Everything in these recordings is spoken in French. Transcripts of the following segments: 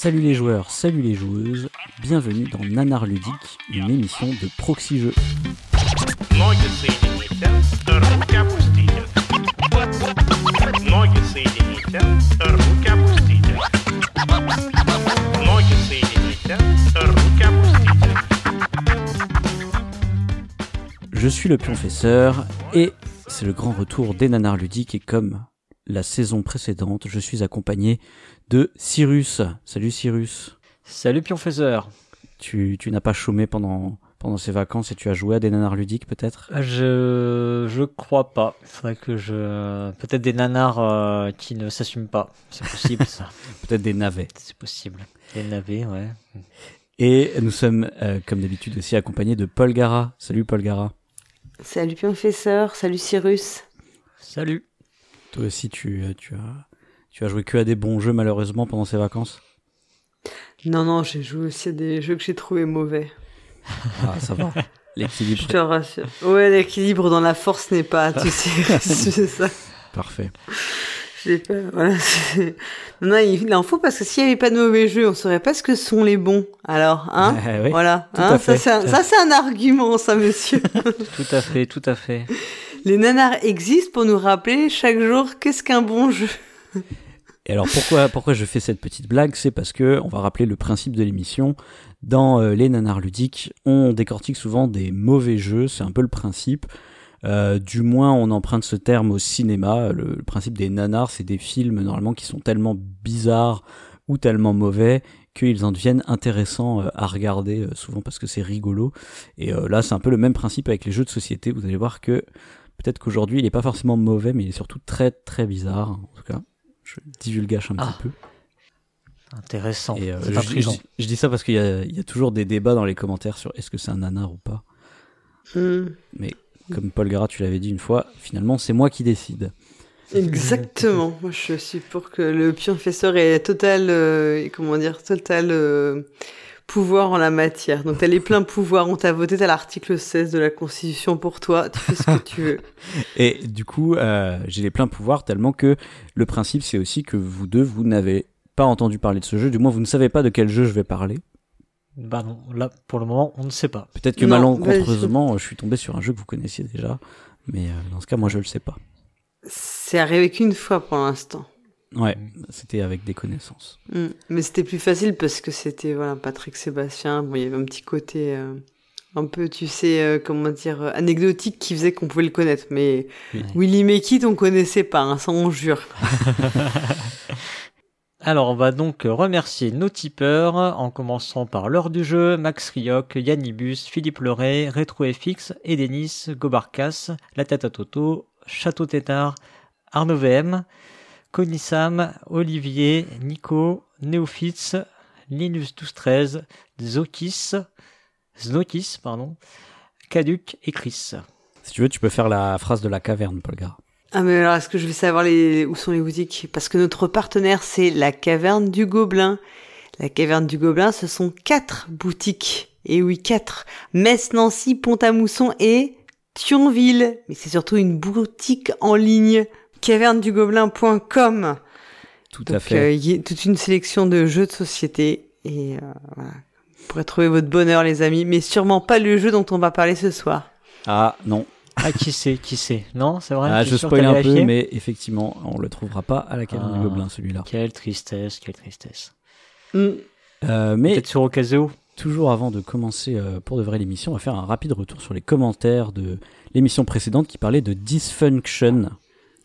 Salut les joueurs, salut les joueuses, bienvenue dans Nanar Ludique, une émission de Proxy Jeux. Je suis le Pionfesseur et c'est le grand retour des nanars ludiques et comme la saison précédente, je suis accompagné de Cyrus. Salut Cyrus. Salut Pionfesseur. Tu, tu n'as pas chômé pendant, pendant ces vacances et tu as joué à des nanars ludiques peut-être? Je je crois pas. Il faudrait que je peut-être des nanars euh, qui ne s'assument pas. C'est possible ça. Peut-être des navets. C'est possible. Des navets, ouais. Et nous sommes, euh, comme d'habitude, aussi accompagnés de Paul Gara. Salut Paul Gara. Salut Pionfesseur, salut Cyrus. Salut. Toi aussi, tu, tu, as, tu as joué que à des bons jeux malheureusement pendant ces vacances? Non, non, j'ai joué aussi à des jeux que j'ai trouvé mauvais. Ah, ça va. L'équilibre. Je te rassure. Ouais, l'équilibre dans la force n'est pas, tu sais, c'est ça. Parfait. J'ai pas, voilà. Non, non, il en faut parce que s'il n'y avait pas de mauvais jeux, on saurait pas ce que sont les bons. Alors, hein? Eh oui, Voilà, tout hein, à ça fait. c'est un, ça c'est un argument, ça, monsieur. Tout à fait, tout à fait. Les nanars existent pour nous rappeler chaque jour qu'est-ce qu'un bon jeu. Et alors pourquoi pourquoi je fais cette petite blague? C'est parce que on va rappeler le principe de l'émission. Dans euh, les nanars ludiques, on décortique souvent des mauvais jeux. C'est un peu le principe. Euh, du moins, on emprunte ce terme au cinéma. Le, principe des nanars, c'est des films normalement qui sont tellement bizarres ou tellement mauvais qu'ils en deviennent intéressants euh, à regarder, souvent parce que c'est rigolo. Et là, c'est un peu le même principe avec les jeux de société. Vous allez voir que peut-être qu'aujourd'hui, il est pas forcément mauvais, mais il est surtout très très bizarre. En tout cas, je divulgage un Ah, petit peu. Intéressant. Et euh, je, intriguant. je- je dis ça parce qu'il y a, il y a toujours des débats dans les commentaires sur est-ce que c'est un nanar ou pas. Hmm. Comme Paul Gara, tu l'avais dit une fois, finalement, c'est moi qui décide. Exactement. Moi, je suis pour que le pionfesseur ait total, euh, comment dire, total euh, pouvoir en la matière. Donc, t'as les pleins pouvoirs. On t'a voté, t'as l'article 16 de la Constitution pour toi. Tu fais ce que tu veux. Et du coup, euh, j'ai les pleins pouvoirs tellement que le principe, c'est aussi que vous deux, vous n'avez pas entendu parler de ce jeu. Du moins, vous ne savez pas de quel jeu je vais parler. Bah non, là pour le moment, on ne sait pas. Peut-être que Non, malencontreusement, je suis tombé sur un jeu que vous connaissiez déjà. Mais euh, dans ce cas, moi, je le sais pas. C'est arrivé qu'une fois pour l'instant. Ouais, c'était avec des connaissances. Hmm. Mais c'était plus facile parce que c'était voilà Patrick Sébastien. Bon, il y avait un petit côté euh, un peu, tu sais, euh, comment dire, euh, anecdotique qui faisait qu'on pouvait le connaître. Mais Oui. Willy Mekit, on connaissait pas. Hein, ça, on jure. Alors, on va donc remercier nos tipeurs, en commençant par l'heure du jeu, Max Rioc, Yannibus, Philippe Leray, RetroFX, Edenis, Gobarcas, La Tête à Toto, Château Tétard, Arnaud VM, Conissam, Olivier, Nico, Néophytes, Linus 1213, Zokis, Znokis, pardon, Caduc et Chris. Si tu veux, tu peux faire la phrase de la caverne, Paul Gara. Ah mais alors est-ce que je vais savoir les où sont les boutiques? Parce que notre partenaire c'est la caverne du Gobelin. La caverne du Gobelin, ce sont quatre boutiques. Et oui, quatre. Metz, Nancy, Pont-à-Mousson et Thionville. Mais c'est surtout une boutique en ligne. Cavernedugobelin.com. Tout à fait. euh, il y a toute une sélection de jeux de société. Et euh, voilà. Vous pourrez trouver votre bonheur les amis. Mais sûrement pas le jeu dont on va parler ce soir. Ah non, Ah, qui sait, qui sait Non, c'est vrai ah, je spoil un peu, mais effectivement, on le trouvera pas à la caverne Ah. du Gobelin, celui-là. Quelle tristesse, quelle tristesse. Hmm. Euh, mais Peut-être sur Ocasio toujours avant de commencer euh, pour de vrai l'émission, on va faire un rapide retour sur les commentaires de l'émission précédente qui parlait de dysfunction.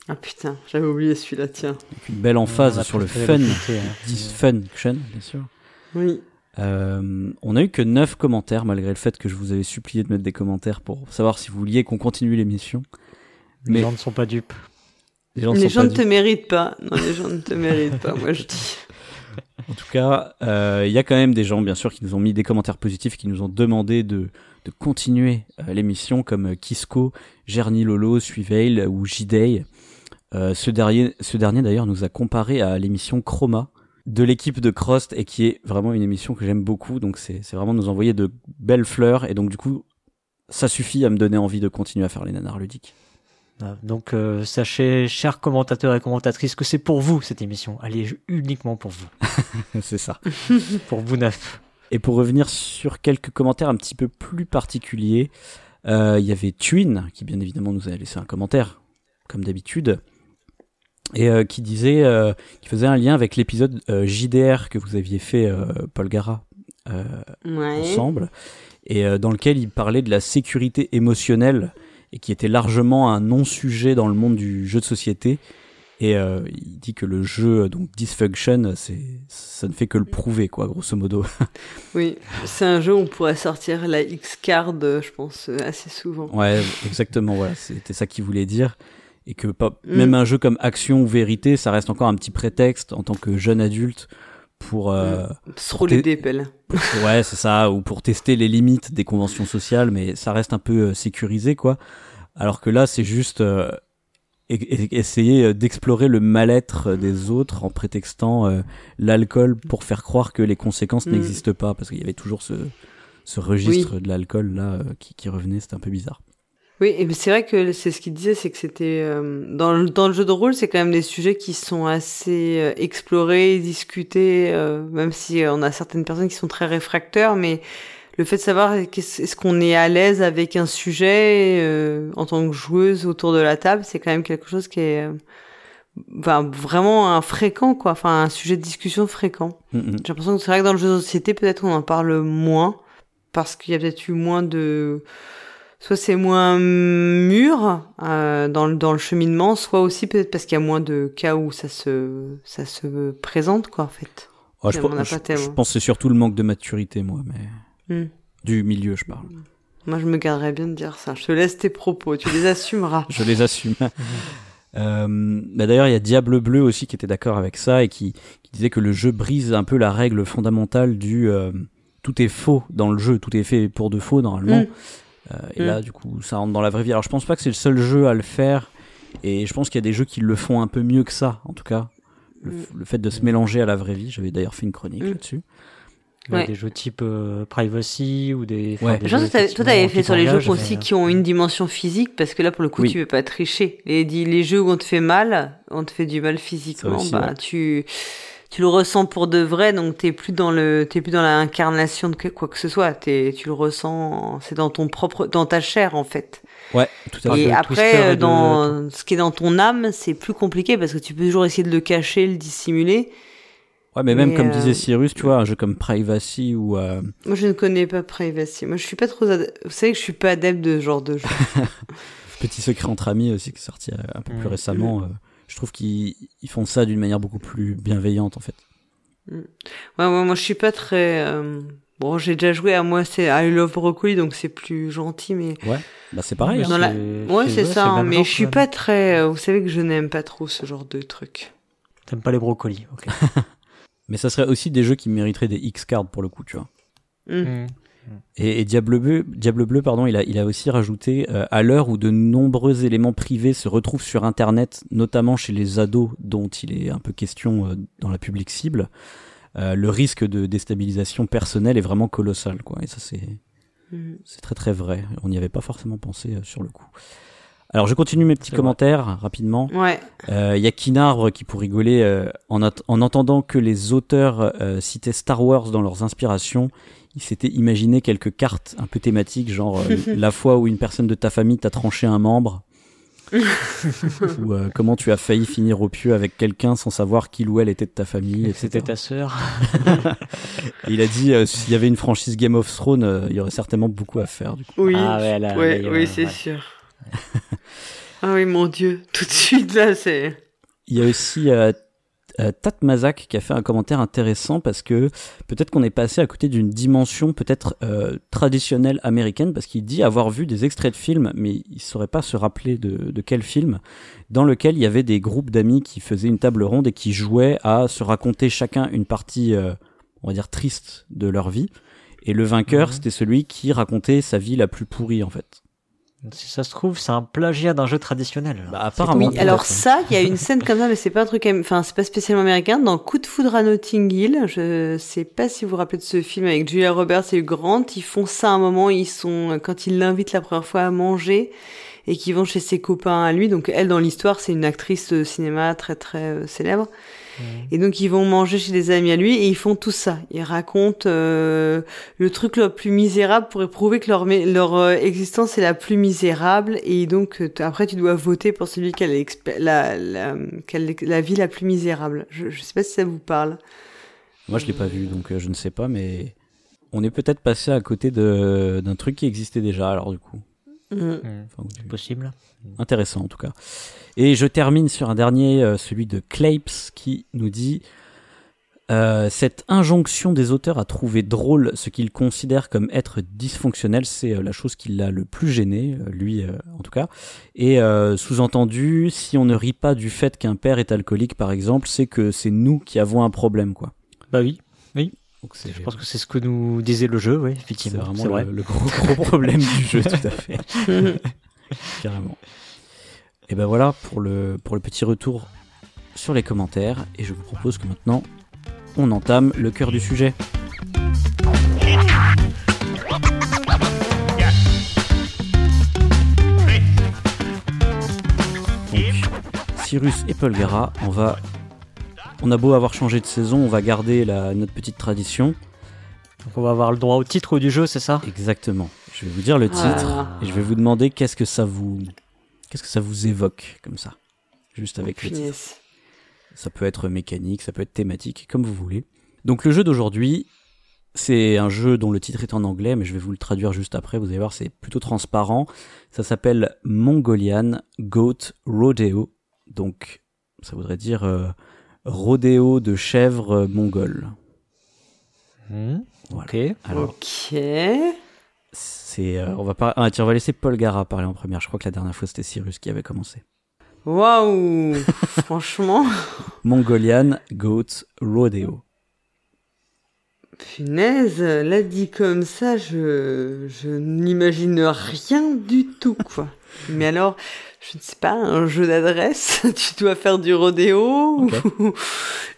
Ah putain, j'avais oublié celui-là, tiens. Donc une belle emphase sur le fun. hein. Dysfunction, bien sûr. Oui. Euh, on a eu que 9 commentaires malgré le fait que je vous avais supplié de mettre des commentaires pour savoir si vous vouliez qu'on continue l'émission. Les Mais- gens ne sont pas dupes. Les gens, Les ne te méritent pas. Non, les gens ne te méritent pas, moi je dis. En tout cas, euh, il y a quand même des gens, bien sûr, qui nous ont mis des commentaires positifs, qui nous ont demandé de, de continuer euh, l'émission, comme Kisco, Gerny Lolo, Suiveil ou J-Day. Euh, ce dernier, ce dernier d'ailleurs nous a comparé à l'émission Chroma de l'équipe de Crost et qui est vraiment une émission que j'aime beaucoup. Donc c'est vraiment nous envoyer de belles fleurs et donc du coup ça suffit à me donner envie de continuer à faire les nanars ludiques. Ah, Donc euh, sachez, chers commentateurs et commentatrices, que c'est pour vous cette émission. Elle est uniquement pour vous, c'est ça. pour vous neuf. Et pour revenir sur quelques commentaires un petit peu plus particuliers, euh, il y avait Twin, qui bien évidemment nous a laissé un commentaire, comme d'habitude, et euh, qui disait, euh, qui faisait un lien avec l'épisode euh, JDR que vous aviez fait, Paul Gara, Ouais. ensemble, et dans lequel il parlait de la sécurité émotionnelle, et qui était largement un non-sujet dans le monde du jeu de société. Et il dit que le jeu, donc Dysfunction, c'est, ça ne fait que le prouver, quoi, grosso modo. Oui, c'est un jeu où on pourrait sortir la X-Card, je pense, assez souvent. Ouais, exactement, voilà, c'était ça qu'il voulait dire. Et que pas, Mm. même un jeu comme Action ou Vérité, ça reste encore un petit prétexte en tant que jeune adulte pour, euh, Se rouler des pelles. ouais, c'est ça, ou pour tester les limites des conventions sociales, mais ça reste un peu euh, sécurisé, quoi. Alors que là, c'est juste euh, essayer euh, d'explorer le mal-être des autres en prétextant euh, l'alcool pour faire croire que les conséquences Mm. n'existent pas, parce qu'il y avait toujours ce, ce registre de l'alcool là qui, qui revenait, c'était un peu bizarre. Oui, et c'est vrai que c'est ce qu'il disait, c'est que c'était euh, dans, le, dans le jeu de rôle, c'est quand même des sujets qui sont assez euh, explorés, discutés, euh, même si euh, on a certaines personnes qui sont très réfractaires, mais le fait de savoir est-ce qu'on est à l'aise avec un sujet euh, en tant que joueuse autour de la table, c'est quand même quelque chose qui est enfin, vraiment un fréquent, quoi, enfin un sujet de discussion fréquent. Mm. J'ai l'impression que c'est vrai que dans le jeu de société, peut-être on en parle moins, parce qu'il y a peut-être eu moins de... Soit c'est moins mûr euh, dans, le, dans le cheminement, soit aussi peut-être parce qu'il y a moins de cas où ça se, ça se présente, quoi, en fait. Ouais, je, pense- pas je- tellement. je pense que c'est surtout le manque de maturité, moi, mais Hmm. du milieu, je parle. Moi, je me garderais bien de dire ça. Je te laisse tes propos, tu les assumeras. Je les assume. Euh, bah D'ailleurs, il y a Diable Bleu aussi qui était d'accord avec ça et qui, qui disait que le jeu brise un peu la règle fondamentale du euh, tout est faux dans le jeu, tout est fait pour de faux normalement. Mm. Euh, et Mm. là, du coup, ça rentre dans la vraie vie. Alors, je pense pas que c'est le seul jeu à le faire, et je pense qu'il y a des jeux qui le font un peu mieux que ça, en tout cas. Le, Mm. le fait de se mélanger à la vraie vie, j'avais d'ailleurs fait une chronique Mm. là-dessus. Ouais, Ouais. Des jeux type euh, Privacy ou des. Ouais. des Je pense que toi, t'avais fait sur les jeux aussi mais, qui ont une dimension physique, parce que là, pour le coup, Oui. tu veux pas tricher. Les, les jeux où on te fait mal, on te fait du mal physiquement, aussi, bah, ouais. tu, tu le ressens pour de vrai, donc t'es plus dans le, t'es plus dans l'incarnation de quoi que ce soit. T'es, tu le ressens, c'est dans ton propre, dans ta chair, en fait. Ouais, tout à fait. Et après, euh, de- dans ce qui est dans ton âme, c'est plus compliqué parce que tu peux toujours essayer de le cacher, le dissimuler. Ouais, mais même Mais, comme euh, disait Cyrus, tu vois, un jeu comme Privacy ou euh, Moi, je ne connais pas Privacy. Moi, je suis pas trop, ad- vous savez que je suis pas adepte de ce genre de jeu. Petit secret entre amis aussi qui est sorti euh, un peu plus Mm. récemment. euh, je trouve qu'ils ils font ça d'une manière beaucoup plus bienveillante en fait. Ouais, ouais, moi je suis pas très. euh, Bon, j'ai déjà joué à moi, c'est I Love Broccoli, donc c'est plus gentil, mais. Bah c'est pareil. Ouais, hein. La- Ouais, c'est- c'est ouais, ça, hein, mais genre, je suis pas très. euh, Vous savez que je n'aime pas trop ce genre de truc. T'aimes pas les brocolis, ok. Mais ça serait aussi des jeux qui mériteraient des X-cards pour le coup, tu vois. Mm. Et, et Diable Bleu, Diable Bleu, pardon, il a, il a aussi rajouté euh, à l'heure où de nombreux éléments privés se retrouvent sur Internet, notamment chez les ados dont il est un peu question euh, dans la publique cible, euh, le risque de déstabilisation personnelle est vraiment colossal, quoi. Et ça c'est Mm. c'est très très vrai. On n'y avait pas forcément pensé euh, sur le coup. Alors je continue mes petits commentaires rapidement. Ouais. Il y a Kinarbre qui, pour rigoler, euh, en, entendant que les auteurs euh, citaient Star Wars dans leurs inspirations, il s'était imaginé quelques cartes un peu thématiques, genre euh, la fois où une personne de ta famille t'a tranché un membre, ou euh, comment tu as failli finir au pieu avec quelqu'un sans savoir qui ou elle était de ta famille. C'était ta sœur. Il a dit euh, s'il y avait une franchise Game of Thrones, euh, il y aurait certainement beaucoup à faire. Du coup. Oui. Ah ouais, là, ouais, là, oui, ouais, c'est ouais. sûr. ah oui, mon Dieu. Tout de suite, là, c'est. Il y a aussi euh, Tat Mazak qui a fait un commentaire intéressant parce que peut-être qu'on est passé à côté d'une dimension peut-être euh, traditionnelle américaine parce qu'il dit avoir vu des extraits de films, mais il saurait pas se rappeler de, de quel film, dans lequel il y avait des groupes d'amis qui faisaient une table ronde et qui jouaient à se raconter chacun une partie, euh, on va dire, triste de leur vie. Et le vainqueur, Mhm. c'était celui qui racontait sa vie la plus pourrie en fait. Si ça se trouve, c'est un plagiat d'un jeu traditionnel. Bah, apparemment. Oui, alors ça, il y a une scène comme ça, mais c'est pas un truc, enfin, c'est pas spécialement américain. Dans Coup de foudre à Notting Hill, je sais pas si vous vous rappelez de ce film avec Julia Roberts et Hugh Grant, ils font ça à un moment, ils sont, quand ils l'invitent la première fois à manger, et qui vont chez ses copains à lui. Donc elle, dans l'histoire, c'est une actrice de cinéma très très euh, célèbre. Et donc ils vont manger chez des amis à lui et ils font tout ça. Ils racontent euh, le truc le plus misérable pour prouver que leur, leur euh, existence est la plus misérable. Et donc euh, après tu dois voter pour celui qui a la, la, qui a l'ex- la vie la plus misérable. Je, je sais pas si ça vous parle. Moi, je l'ai pas vu, donc euh, je ne sais pas, mais on est peut-être passé à côté de d'un truc qui existait déjà, alors du coup. Mm. Hmm, Enfin, du- Possible. Intéressant en tout cas. Et je termine sur un dernier, euh, celui de Clapes, qui nous dit euh, Cette injonction des auteurs à trouver drôle ce qu'ils considèrent comme être dysfonctionnel, c'est euh, la chose qui l'a le plus gêné, euh, lui euh, en tout cas. Et euh, sous-entendu, si on ne rit pas du fait qu'un père est alcoolique par exemple, c'est que c'est nous qui avons un problème quoi. Bah oui. Donc c'est Je pense que c'est ce que nous disait le jeu, oui, c'est effectivement. vraiment C'est vrai. le, le gros, gros problème du jeu, tout à fait. Carrément. Et ben voilà pour le, pour le petit retour sur les commentaires. Et je vous propose que maintenant, on entame le cœur du sujet. Donc, Cyrus et Polgara, on va. On a beau avoir changé de saison, on va garder la, notre petite tradition. Donc on va avoir le droit au titre du jeu, c'est ça? Exactement. Je vais vous dire le titre Ah. et je vais vous demander qu'est-ce que ça vous qu'est-ce que ça vous évoque comme ça. Juste avec le titre? Ça peut être mécanique, ça peut être thématique, comme vous voulez. Donc le jeu d'aujourd'hui, c'est un jeu dont le titre est en anglais, mais je vais vous le traduire juste après. Vous allez voir, c'est plutôt transparent. Ça s'appelle Mongolian Goat Rodeo. Donc ça voudrait dire euh, rodéo de chèvres mongoles. Hmm, Voilà. Ok. Alors Ok. C'est euh, on va pas ah, tiens, on va laisser Paul Gara parler en première. Je crois que la dernière fois c'était Cyrus qui avait commencé. Waouh. Franchement. Mongolian Goat Rodeo. Punaise, là dit comme ça, je, je n'imagine rien du tout, quoi. Mais alors, je ne sais pas, un jeu d'adresse, tu dois faire du rodéo ou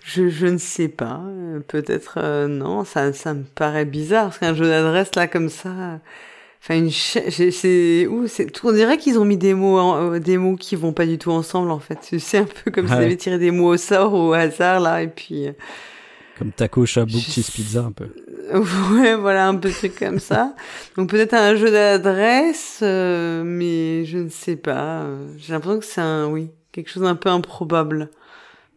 je, je ne sais pas. Peut-être euh, non, ça, ça me paraît bizarre parce qu'un jeu d'adresse là comme ça. Enfin une c'est où c'est on dirait qu'ils ont mis des mots en- euh, des mots qui vont pas du tout ensemble en fait. C'est un peu comme s'ils ouais. avaient tiré des mots au sort ou au hasard là et puis euh, Comme taco, chabouk, cheese pizza un peu. Ouais, voilà, un peu de truc comme ça. Donc peut-être un jeu d'adresse, euh, mais je ne sais pas. euh, J'ai l'impression que c'est un, oui, quelque chose d'un peu improbable.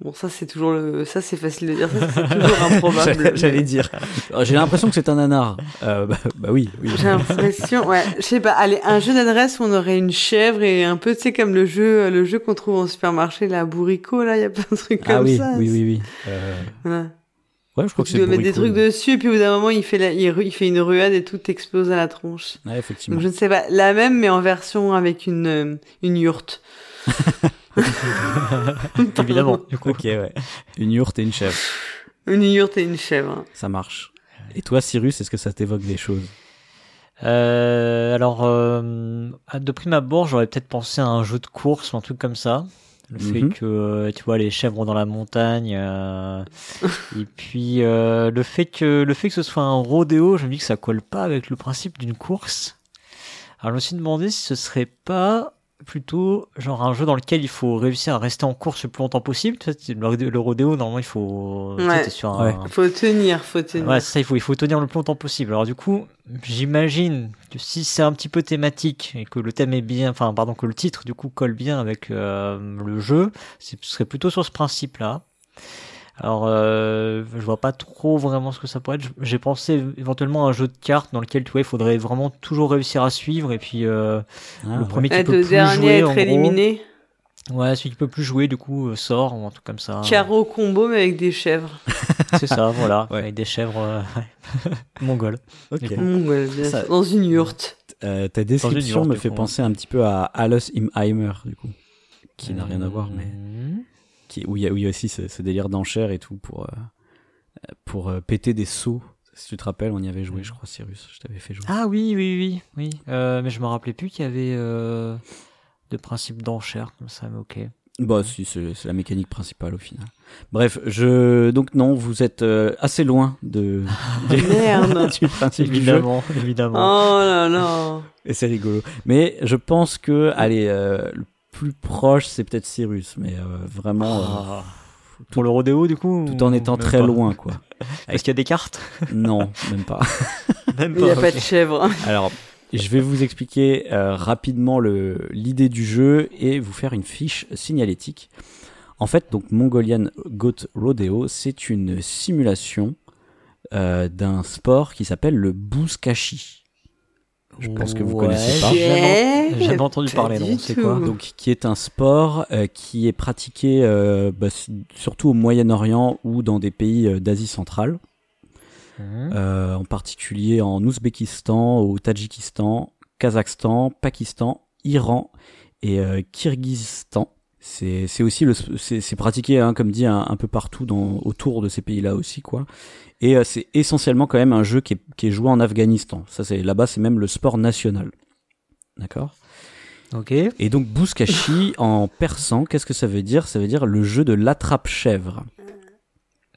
Bon, ça c'est toujours le, ça c'est facile de dire, ça c'est toujours improbable. J'allais dire. Oh, J'ai l'impression que c'est un nanar. Euh, bah, bah oui, oui. J'ai l'impression, ouais, je sais pas. Allez, un jeu d'adresse où on aurait une chèvre et un peu, tu sais, comme le jeu, le jeu qu'on trouve en supermarché, la bourricot, là, il y a plein de trucs Ah comme oui, ça. oui, oui, oui. Euh, Voilà. Ouais, je crois que Tu c'est dois mettre des trucs dessus et puis au bout d'un moment, il fait la, il, ru- il fait une ruade et tout explose à la tronche. Ouais, effectivement. Donc je ne sais pas, la même mais en version avec une euh, une yourte. Évidemment, du coup. Ok, ouais. Une yourte et une chèvre. Une yourte et une chèvre. Ça marche. Et toi, Cyrus, est-ce que ça t'évoque des choses? Euh, alors, euh, de prime abord, j'aurais peut-être pensé à un jeu de course ou un truc comme ça. Le fait Mhm. que, euh, tu vois, les chèvres dans la montagne. euh, et puis, euh, le, fait que, le fait que ce soit un rodéo, je me dis que ça colle pas avec le principe d'une course. Alors, je me suis demandé si ce serait pas plutôt genre un jeu dans lequel il faut réussir à rester en course le plus longtemps possible. Tu sais, le, le rodéo, normalement, il faut... tu sais, Ouais. Faut tenir, faut tenir. Ouais, ça, il faut, il faut tenir le plus longtemps possible. Alors du coup, j'imagine que si c'est un petit peu thématique et que le thème est bien, enfin pardon, que le titre du coup colle bien avec euh, le jeu, ce serait plutôt sur ce principe-là. Alors, euh, je vois pas trop vraiment ce que ça pourrait être. J'ai pensé éventuellement à un jeu de cartes dans lequel tu vois, il faudrait vraiment toujours réussir à suivre et puis euh, Ah, le ouais. premier qui Être peut le plus dernier jouer, à en être gros. éliminé. Ouais, celui qui peut plus jouer du coup euh, sort ou un truc comme ça. Carreau combo mais avec des chèvres. C'est ça, voilà, Ouais. avec des chèvres euh, mongoles. Ça- sûr. Dans une yourte. Euh, ta description me fait coup. penser un petit peu à Alice Imheimer, du coup. Qui n'a rien à voir, mais Mhm. Qui, où il y a, où il y a aussi ce, ce délire d'enchère et tout pour, euh, pour euh, péter des seaux. Si tu te rappelles, on y avait joué, je crois, Cyrus. Je t'avais fait jouer. Ah oui, oui, oui, oui. Euh, mais je me rappelais plus qu'il y avait euh, de principe d'enchère comme ça, mais ok. Bah si, c'est la mécanique principale au final. Bref, je donc non, vous êtes euh, assez loin de Merde. du principe du jeu. Évidemment, évidemment. Oh là là. Et c'est rigolo. Mais je pense que, allez, euh, le plus proche, c'est peut-être Cyrus, mais euh, vraiment, euh, Ah. Pour le rodéo, du coup tout en étant très pas loin, quoi. Est-ce qu'il y a des cartes? Non, même pas. Même Il n'y a pas de chèvre. Alors, je vais vous expliquer euh, rapidement l'idée du jeu et vous faire une fiche signalétique. En fait, donc Mongolian Goat Rodeo, c'est une simulation euh, d'un sport qui s'appelle le bouskashi. Je pense que vous Ouais, connaissez pas. j'ai jamais- entendu parler, non, c'est quoi Donc, qui est un sport euh, qui est pratiqué euh, bah, surtout au Moyen-Orient ou dans des pays euh, d'Asie centrale. Euh, en particulier en Ouzbékistan, au Tadjikistan, Kazakhstan, Pakistan, Iran et euh, Kirghizistan. C'est aussi le c'est c'est pratiqué hein, comme dit un, un peu partout dans autour de ces pays-là aussi quoi. Et euh, c'est essentiellement quand même un jeu qui est, qui est joué en Afghanistan. Ça c'est là-bas c'est même le sport national. D'accord? Ok. Et donc Bouskashi en persan, qu'est-ce que ça veut dire? Ça veut dire le jeu de l'attrape-chèvre.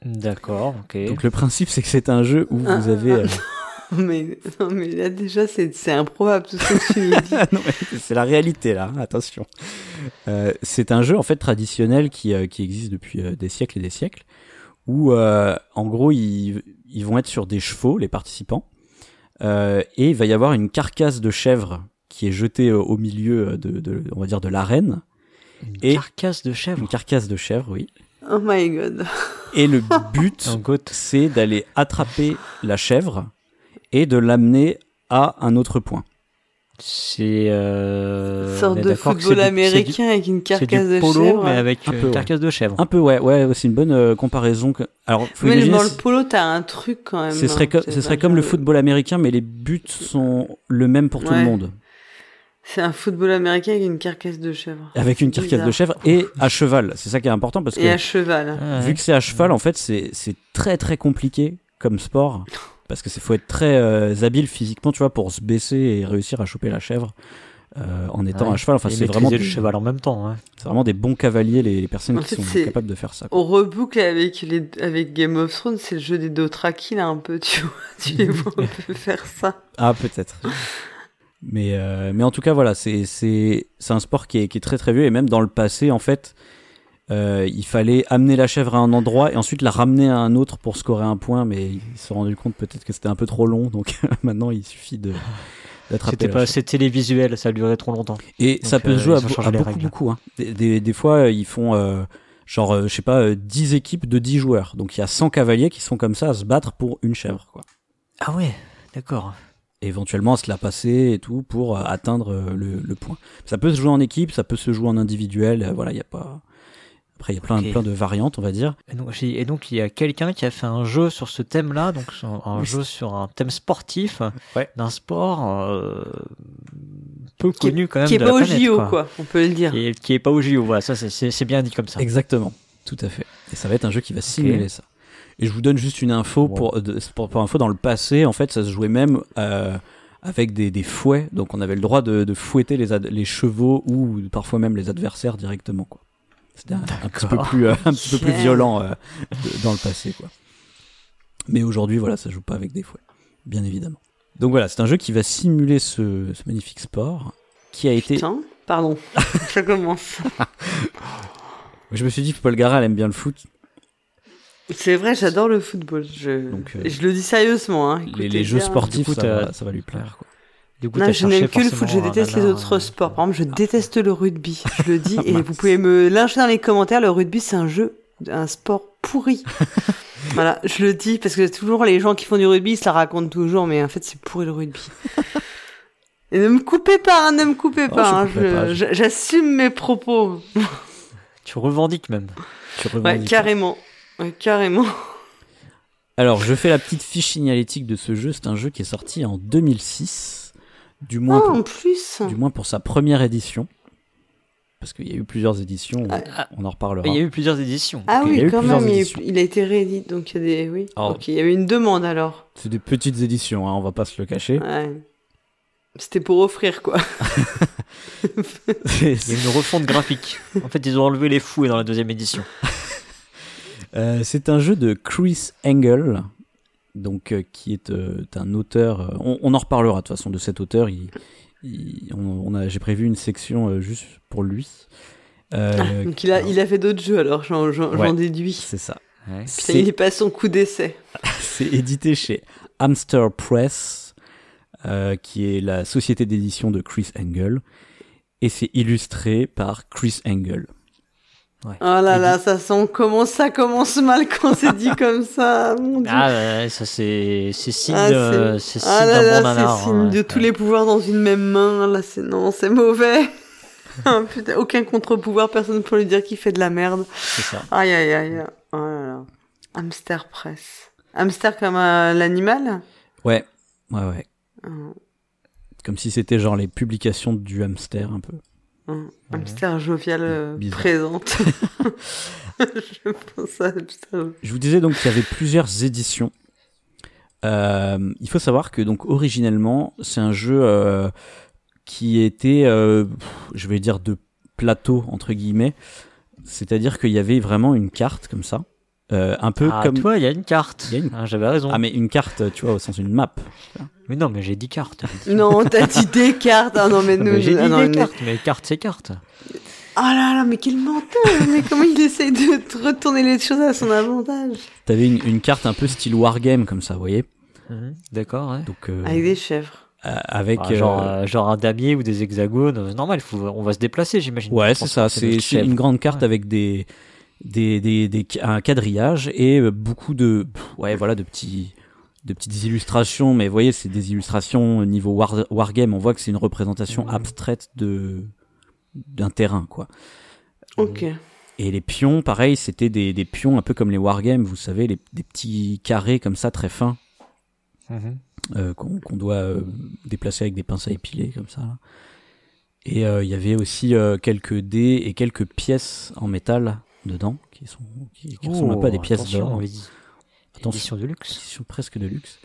D'accord, ok. Donc le principe c'est que c'est un jeu où Ah, vous avez euh, Mais, non, mais là, déjà, c'est c'est improbable tout ce que tu dis. non, mais c'est la réalité là, hein, attention. Euh, c'est un jeu en fait traditionnel qui, euh, qui existe depuis euh, des siècles et des siècles, où euh, en gros ils, ils vont être sur des chevaux, les participants, euh, et il va y avoir une carcasse de chèvre qui est jetée euh, au milieu de, de, on va dire, de l'arène, Une et- carcasse de chèvre. une carcasse de chèvre, oui. Oh my god. Et le but, c'est d'aller attraper la chèvre et de l'amener à un autre point. C'est euh... Une sorte de football du- américain avec une du, carcasse de chèvre. mais avec Un une peu, ouais. carcasse de chèvre. Un peu, ouais, ouais, c'est une bonne euh, comparaison. Que... Alors, faut Mais imaginer, dans le polo, t'as un truc quand même. ce serait, hein. co- C'est ce serait pas comme le football américain, mais les buts sont le même pour tout le Ouais. monde. C'est un football américain avec une carcasse de chèvre. Avec une carcasse Bizarre. de chèvre et à cheval. C'est ça qui est important parce que Et à cheval. Ah, vu ouais. que c'est à cheval, en fait, c'est c'est très très compliqué comme sport. Parce que c'est faut être très euh, habile physiquement, tu vois, pour se baisser et réussir à choper la chèvre euh, en étant Ouais. à cheval. Enfin, c'est vraiment, le des- cheval en même temps. hein. c'est vraiment des bons cavaliers, les, les personnes En qui fait, sont capables de faire ça. On reboucle avec, les, avec Game of Thrones, c'est le jeu des Dothraki là un peu, tu vois. Tu les vois un peu faire ça. Ah, peut-être. mais, euh, mais en tout cas, voilà, c'est, c'est, c'est un sport qui est, qui est très très vieux. Et même dans le passé, en fait, euh, il fallait amener la chèvre à un endroit et ensuite la ramener à un autre pour scorer un point. Mais ils se sont rendus compte peut-être que c'était un peu trop long. Donc maintenant, il suffit de, d'attraper C'était pas assez télévisuel, ça durait trop longtemps. Et Donc, ça peut euh, se jouer à, à beaucoup, règles. beaucoup. Hein. Des, des, des fois, euh, ils font euh, genre, euh, je sais pas, euh, 10 équipes de 10 joueurs. Donc il y a 100 cavaliers qui sont comme ça à se battre pour une chèvre. Quoi. Ah ouais, d'accord. et éventuellement se la passer et tout pour atteindre le, le point. Ça peut se jouer en équipe, ça peut se jouer en individuel, voilà, il y a pas après il y a plein de variantes, on va dire. Et donc, j'ai- et donc, il y a quelqu'un qui a fait un jeu sur ce thème-là, donc un Oui, jeu sur un thème sportif, Ouais. d'un sport euh, peu Qui connu quand même Qui est de pas la au planète, JO, quoi. quoi. On peut le dire. Qui est, qui est pas au JO, voilà, ça c'est- bien dit comme ça. Exactement. Tout à fait. Et ça va être un jeu qui va simuler ça. Et je vous donne juste une info Wow. pour, pour, pour info dans le passé, en fait, ça se jouait même euh, avec des, des fouets, donc on avait le droit de, de fouetter les, chevaux ou parfois même les adversaires directement, quoi. C'était un, un petit peu plus, euh, un petit peu plus Ok. violent euh, de- dans le passé, quoi. Mais aujourd'hui, voilà, ça joue pas avec des fouets, bien évidemment. Donc voilà, c'est un jeu qui va simuler ce, ce magnifique sport, qui a été. Pardon. ça commence. Je me suis dit, Paul Gara, elle aime bien le foot. C'est vrai, j'adore le football. Je, Donc, euh, je le dis sérieusement. Hein. Les, Écoutez les jeux bien. sportifs, ça, va, ça va lui plaire, quoi. Du coup, Non, t'as je n'aime que le foot, je déteste les nanar, autres sports. Par exemple, je déteste le rugby. Je le dis, et vous pouvez me lyncher dans les commentaires. Le rugby, c'est un jeu, un sport pourri. voilà, je le dis parce que toujours les gens qui font du rugby, ils se la racontent toujours, mais en fait, c'est pourri le rugby. Et ne me coupez pas, hein, ne me coupez Oh, pas. hein, J'assume mes propos. Tu revendiques même. Tu Ouais, carrément. Ouais, carrément. Alors, je fais la petite fiche signalétique de ce jeu. C'est un jeu qui est sorti en 2006, du moins, Ah, pour, en plus. du moins pour sa première édition. Parce qu'il y a eu plusieurs éditions, on, Ah. on en reparlera. Il y a eu plusieurs éditions. Ah a oui, eu quand même, il, a été réédité, donc il y a des... Oui, Alors- ok, il y avait une demande alors. C'est des petites éditions, hein, on va pas se le cacher. Ouais. C'était pour offrir, quoi. C'est- Il y a une refonte graphique. En fait, ils ont enlevé les fouets dans la deuxième édition. Euh, c'est un jeu de Chris Engel, donc euh, qui est euh, un auteur. euh, on, on en reparlera de toute façon de cet auteur. Il, il- on, on a, j'ai prévu une section juste pour lui. Ah, Donc il a, il a fait d'autres jeux alors, j'en Ouais. déduis. C'est ça. Ouais. Putain, C'est il est pas son coup d'essai. c'est édité chez Hamster Press, qui est la société d'édition de Chris Angle. Et c'est illustré par Chris Oh là là, ça sent comment ça commence mal quand c'est dit comme ça, mon dieu. Ah, ouais, ça c'est c'est signe, Ah, de- c'est- signe Ah là bon là, c'est signe ouais. de tous les pouvoirs dans une même main. Là, c'est non, c'est mauvais. Ah, Putain, aucun contre-pouvoir, personne pour lui dire qu'il fait de la merde. C'est ça. Aïe aïe aïe. Oh là là. Hamster press. Hamster comme euh, l'animal? Ouais, ouais, ouais. Ah, Comme si c'était genre les publications du hamster un peu. Ah, Hamster jovial euh, Bizarre. présente. Je pense à hamster. Je vous disais donc qu'il y avait plusieurs éditions. Euh, il faut savoir que donc originellement c'est un jeu euh, qui était, euh, je vais dire de plateau entre guillemets, c'est-à-dire qu'il y avait vraiment une carte comme ça, euh, un peu Ah, comme toi, il y a une carte. Une- Ah, J'avais raison. ah mais une carte, tu vois, au sens d'une map. Mais non, mais j'ai dit carte. Non, t'as dit des cartes. Ah non, mais nous. J'ai ah dit non, des mais- cartes, mais carte c'est carte. Ah là là, mais quel menteur Mais comment il essaye de retourner les choses à son avantage T'avais une, une carte un peu style wargame comme ça, vous voyez. Mhm, D'accord, ouais. Donc euh, Avec des chèvres. euh, avec Ah, genre, euh, genre un damier ou des hexagones, normal, faut, on va se déplacer, j'imagine. Ouais, c'est ça. C'est une grande carte Ouais. avec des, des, des, des, un quadrillage et euh, beaucoup de, ouais, voilà, de petits, de petites illustrations. Mais vous voyez, c'est des illustrations niveau war, wargame. On voit que c'est une représentation Mhm. abstraite de, d'un terrain, quoi. Ok. Et les pions, pareil, c'était des, des pions un peu comme les wargames, vous savez, les, des petits carrés comme ça, très fins, Mhm. euh, qu'on qu'on doit euh, déplacer avec des pinces à épiler, comme ça. là. Et euh, il y avait aussi euh, quelques dés et quelques pièces en métal dedans, qui sont qui, qui ressemblent un peu à des pièces Oh, d'or. oui. Attention. Édition de luxe. Édition presque de luxe.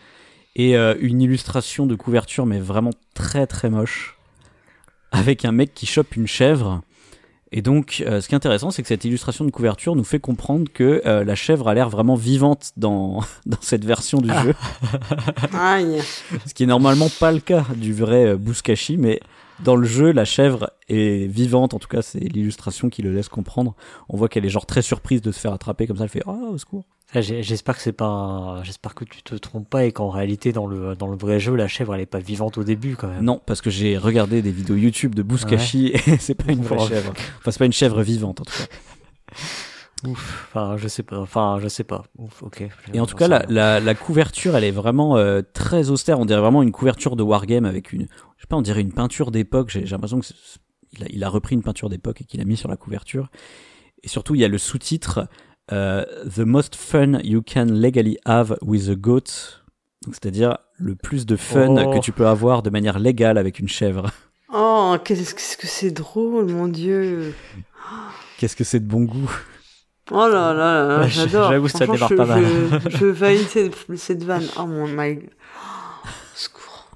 Et euh, une illustration de couverture, mais vraiment très très moche, avec un mec qui chope une chèvre. Et donc, euh, ce qui est intéressant, c'est que cette illustration de couverture nous fait comprendre que euh, la chèvre a l'air vraiment vivante dans, dans cette version du Ah. jeu. Aïe. Ce qui est normalement pas le cas du vrai euh, Bouskashi, mais dans le jeu, la chèvre est vivante. En tout cas, c'est l'illustration qui le laisse comprendre. On voit qu'elle est genre très surprise de se faire attraper comme ça. Elle fait ah au secours. J'espère que c'est pas, un- j'espère que tu te trompes pas et qu'en réalité dans le dans le vrai jeu la chèvre elle est pas vivante au début quand même. Non, parce que j'ai regardé des vidéos YouTube de Bouskashi et c'est pas une vraie chèvre. Enfin, c'est pas une chèvre vivante en tout cas. Ouf. Enfin je sais pas. Enfin je sais pas. Ouf. Ok. Et en tout cas, la, la, la couverture, elle est vraiment euh, très austère. On dirait vraiment une couverture de wargame avec une, je sais pas, on dirait une peinture d'époque. J'ai l'impression que c'est- il a, il a repris une peinture d'époque et qu'il a mis sur la couverture. Et surtout, il y a le sous-titre euh, The most fun you can legally have with a goat. Donc, c'est-à-dire le plus de fun Oh. que tu peux avoir de manière légale avec une chèvre. Oh, qu'est-ce que c'est drôle, mon dieu. Qu'est-ce que c'est de bon goût Oh là là là, là, Ouais, j'adore. j'avoue, ça démarre je, pas mal. Je, je valide cette, cette vanne. Oh mon my. Oh, secours.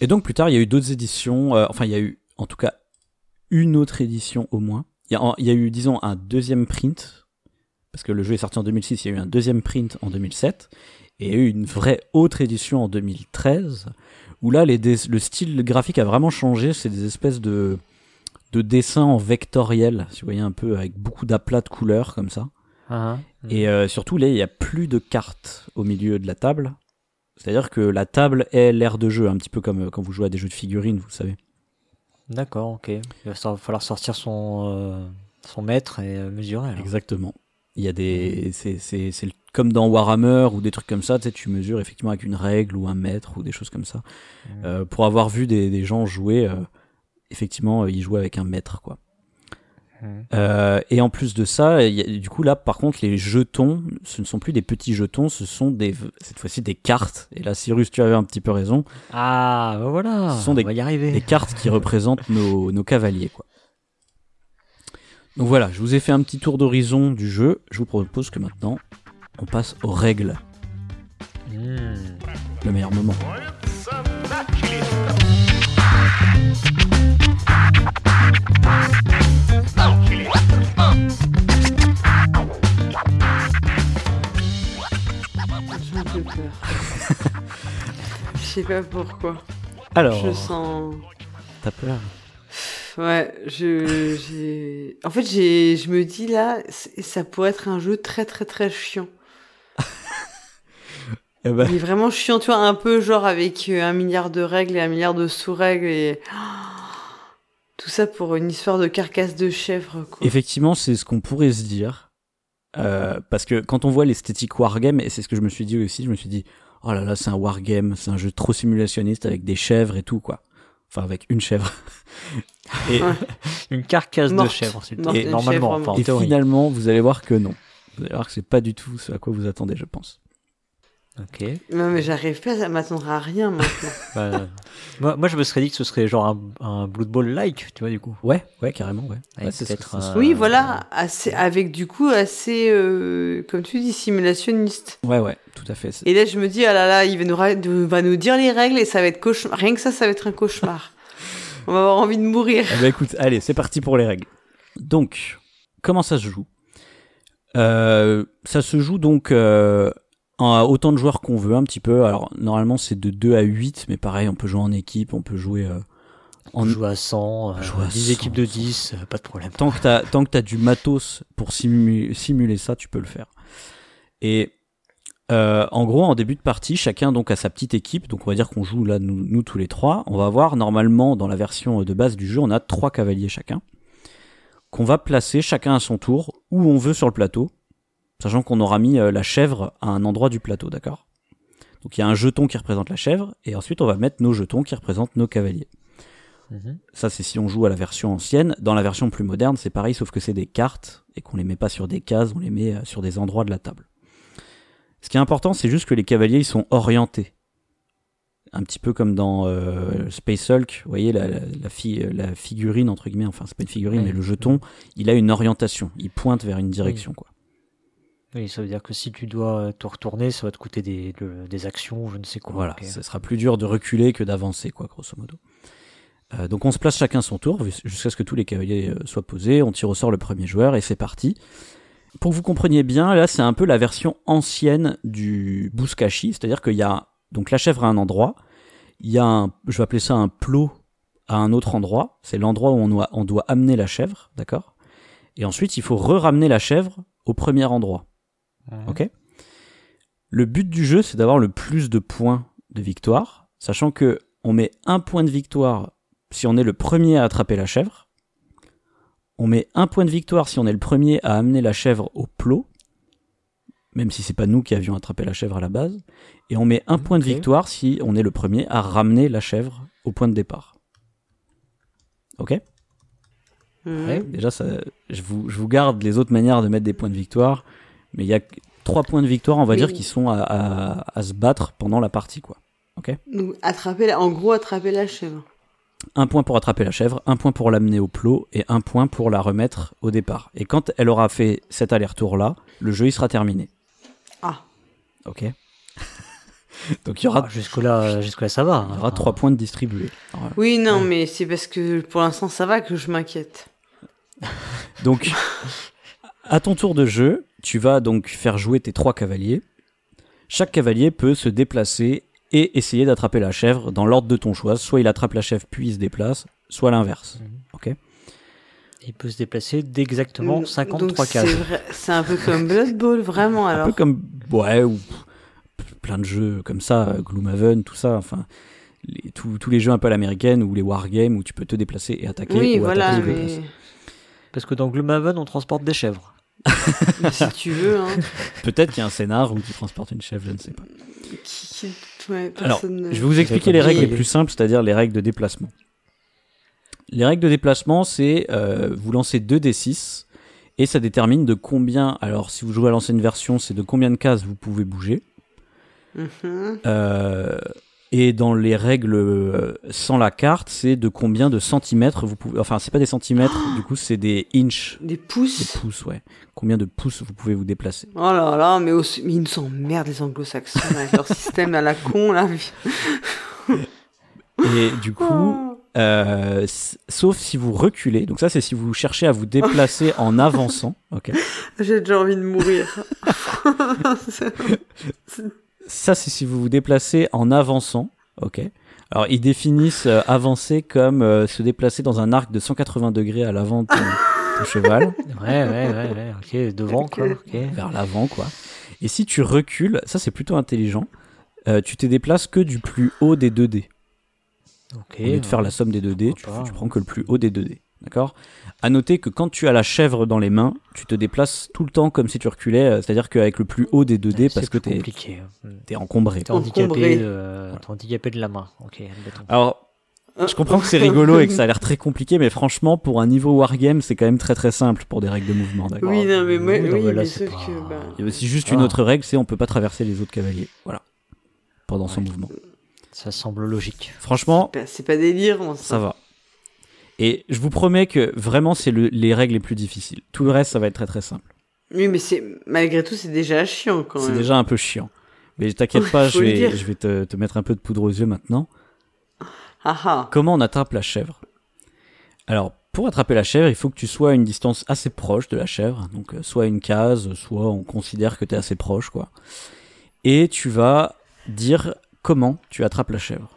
Et donc plus tard, il y a eu d'autres éditions. euh, enfin, il y a eu, en tout cas, une autre édition au moins. Il y a, en- il y a eu, disons, un deuxième print, parce que le jeu est sorti en 2006. Il y a eu un deuxième print en 2007, et il y a eu une vraie autre édition en 2013, où là, les le style graphique a vraiment changé. C'est des espèces de de dessins en vectoriel, si vous voyez un peu, avec beaucoup d'aplats de couleurs comme ça. Ah, Et euh, surtout, là, il n'y a plus de cartes au milieu de la table. C'est-à-dire que la table est l'aire de jeu, un petit peu comme euh, quand vous jouez à des jeux de figurines, vous le savez. D'accord. Ok. Il va falloir sortir son euh, son mètre et mesurer. alors. Exactement. Il y a des, c'est, c'est, comme dans Warhammer ou des trucs comme ça, tu sais, tu mesures effectivement avec une règle ou un mètre ou des choses comme ça. Euh, pour avoir vu des, des gens jouer, effectivement, euh, ils jouaient avec un mètre, quoi. Mhm. Euh, et en plus de ça, il y a- du coup là, par contre, les jetons, ce ne sont plus des petits jetons, ce sont des, cette fois-ci des cartes. Et là, Cyrus, tu avais un petit peu raison. Ah bah voilà. Ce sont des- on va y arriver. des cartes qui représentent nos, nos cavaliers. Quoi. Donc voilà, je vous ai fait un petit tour d'horizon du jeu. Je vous propose que maintenant, on passe aux règles. Hmm. Le meilleur moment. Je sais pas pourquoi. Alors, Je sens. t'as peur Ouais, je, j'ai. En fait, j'ai, je me dis là, ça pourrait être un jeu très très très chiant. Eh ben, Il est vraiment chiant, tu vois, un peu genre avec euh, un milliard de règles et un milliard de sous-règles et. Tout ça pour une histoire de carcasse de chèvre, quoi. Effectivement, c'est ce qu'on pourrait se dire. Euh, parce que quand on voit l'esthétique wargame, et c'est ce que je me suis dit aussi, je me suis dit, oh là là, c'est un wargame, c'est un jeu trop simulationniste avec des chèvres et tout, quoi. Enfin, avec une chèvre. et. Une carcasse de chèvre, c'est normalement, chèvre enfin, en morte. et théorie. finalement, vous allez voir que non. Vous allez voir que c'est pas du tout ce à quoi vous attendez, je pense. Ok. Non, mais j'arrive pas à m'attendre à rien maintenant. Bah, moi, moi, je me serais dit que ce serait genre un, un Blood Bowl-like, tu vois, du coup. Ouais, ouais, carrément, ouais. Ouais, peut-être ça, un- ça. oui, voilà, assez, avec du coup assez, euh, comme tu dis, simulationniste. Ouais, ouais, tout à fait. C'est- Et là, je me dis, ah là là, il va nous, va nous dire les règles et ça va être cauchemar. Rien que ça, ça va être un cauchemar. On va avoir envie de mourir. Eh ben écoute, allez, c'est parti pour les règles. Donc, comment ça se joue? Euh, Ça se joue donc euh, autant de joueurs qu'on veut, un petit peu. Alors, normalement, c'est de 2 à 8, mais pareil, on peut jouer en équipe, on peut jouer euh, en... On joue à 100, euh, joue à 10 100, équipes de 10, euh, pas de problème. Tant que t'as tant que t'as du matos pour simu- simuler ça, tu peux le faire. Et euh, en gros, en début de partie, chacun donc a sa petite équipe. Donc on va dire qu'on joue là nous, nous tous les trois. On va avoir normalement dans la version de base du jeu, on a trois cavaliers chacun qu'on va placer chacun à son tour où on veut sur le plateau, sachant qu'on aura mis euh, la chèvre à un endroit du plateau, d'accord? Donc il y a un jeton qui représente la chèvre et ensuite on va mettre nos jetons qui représentent nos cavaliers. Mhm. Ça, c'est si on joue à la version ancienne. Dans la version plus moderne, c'est pareil, sauf que c'est des cartes et qu'on les met pas sur des cases, on les met euh, sur des endroits de la table. Ce qui est important, c'est juste que les cavaliers, ils sont orientés. Un petit peu comme dans euh, Space Hulk, vous voyez, la, la, la, fi- la figurine, entre guillemets, enfin, c'est pas une figurine, Oui. mais le jeton, il a une orientation. Il pointe vers une direction, quoi. Oui, ça veut dire que si tu dois te retourner, ça va te coûter des, des actions, je ne sais quoi. Voilà, ce sera plus dur de reculer que d'avancer, quoi, grosso modo. Euh, donc on se place chacun son tour jusqu'à ce que tous les cavaliers euh, soient posés. On tire au sort le premier joueur et c'est parti. Pour que vous compreniez bien, là c'est un peu la version ancienne du Bouskashi, c'est-à-dire qu'il y a donc la chèvre à un endroit, il y a un, je vais appeler ça un plot à un autre endroit. C'est l'endroit où on doit, on doit amener la chèvre, d'accord? Et ensuite il faut re-ramener la chèvre au premier endroit. Mhm. Ok. Le but du jeu, c'est d'avoir le plus de points de victoire, sachant que on met un point de victoire si on est le premier à attraper la chèvre. On met un point de victoire si on est le premier à amener la chèvre au plot, même si c'est pas nous qui avions attrapé la chèvre à la base. Et on met un point de victoire si on est le premier à ramener la chèvre au point de départ. Ok. Ouais. Déjà, ça, je, vous, je vous garde les autres manières de mettre des points de victoire, mais il y a trois points de victoire, on va Oui. dire, qui sont à, à- à se battre pendant la partie. quoi. Donc, attraper la... en gros, attraper la chèvre. Un point pour attraper la chèvre, un point pour l'amener au plot, et un point pour la remettre au départ. Et quand elle aura fait cet aller-retour-là, le jeu il sera terminé. Ah. Ok Donc il y aura, Ah, jusque-là, jusque-là, ça va. il y aura trois points de distribués. Alors, Oui, non, mais c'est parce que pour l'instant, ça va que je m'inquiète. Donc, à ton tour de jeu, tu vas donc faire jouer tes trois cavaliers. Chaque cavalier peut se déplacer et essayer d'attraper la chèvre dans l'ordre de ton choix. Soit il attrape la chèvre puis il se déplace, soit l'inverse. Ok Il peut se déplacer d'exactement Donc, 53 c'est cases. C'est un peu comme Blood Bowl, vraiment, Un alors. peu comme ouais ou plein de jeux comme ça, Gloomhaven, tout ça. Enfin, les- tous tous les jeux un peu à l'américaine ou les wargames où tu peux te déplacer et attaquer. Oui, ou voilà, attaquer mais... Parce que dans Gloomhaven, on transporte des chèvres. Mais si tu veux, hein. Peut-être qu'il y a un scénar où tu transportes une chèvre, je ne sais pas. Qui- qui- ouais, Alors, personne Je vais vous expliquer les règles les plus simples, c'est-à-dire les règles de déplacement. Les règles de déplacement, c'est euh, vous lancez 2 d6 et ça détermine de combien. Alors, si vous jouez à l'ancienne version, c'est de combien de cases vous pouvez bouger. Mhm. Euh, et dans les règles euh, sans la carte, c'est de combien de centimètres vous pouvez. Enfin, c'est pas des centimètres, du coup, c'est des inches, Des des pouces. pouces, ouais. Combien de pouces vous pouvez vous déplacer? Oh là là, mais, aussi- mais ils nous emmerdent les anglo-saxons avec leur système à la con, là. Et du coup. Oh. Euh, sauf si vous reculez. Donc ça, c'est si vous cherchez à vous déplacer en avançant. Ok? J'ai déjà envie de mourir. Ça, c'est si vous vous déplacez en avançant. Ok. Alors, ils définissent euh, avancer comme euh, se déplacer dans un arc de 180 degrés à l'avant de ton, ton cheval, Ouais, ouais, ouais, ouais, ok, devant, quoi, ok. vers l'avant, quoi. Et si tu recules, ça c'est plutôt intelligent, euh, tu te déplaces que du plus haut des 2 dés. Ok. Au lieu de faire la somme des 2 dés, tu, tu prends que le plus haut des 2 dés. D'accord? À noter que quand tu as la chèvre dans les mains, tu te déplaces tout le temps comme si tu reculais, euh, c'est-à-dire qu'avec le plus haut des 2 dés, C'est parce que plus t'es es encombré. T'es handicapé, t'es handicapé de la main. Alors, je comprends que c'est rigolo et que ça a l'air très compliqué, mais franchement, pour un niveau wargame, c'est quand même très très simple pour des règles de mouvement. d'accord? Oui, non, mais, moi, Oui, non, oui, mais là, mais c'est sauf pas- que, bah, Il y a aussi juste Ah. une autre règle, c'est on peut pas traverser les autres cavaliers. Voilà. Pendant son mouvement. Ça semble logique. Franchement, c'est pas délirant, ça. ça va. Et je vous promets que vraiment, c'est le- les règles les plus difficiles. Tout le reste, ça va être très très simple. Oui, mais c'est, malgré tout, c'est déjà chiant, quand C'est même. déjà un peu chiant. Mais t'inquiète pas, je vais, dire. je vais te, te mettre un peu de poudre aux yeux maintenant. Ah ah. Comment on attrape la chèvre? Alors, pour attraper la chèvre, il faut que tu sois à une distance assez proche de la chèvre. Donc, euh, soit une case, soit on considère que tu es assez proche, quoi. Et tu vas dire comment tu attrapes la chèvre.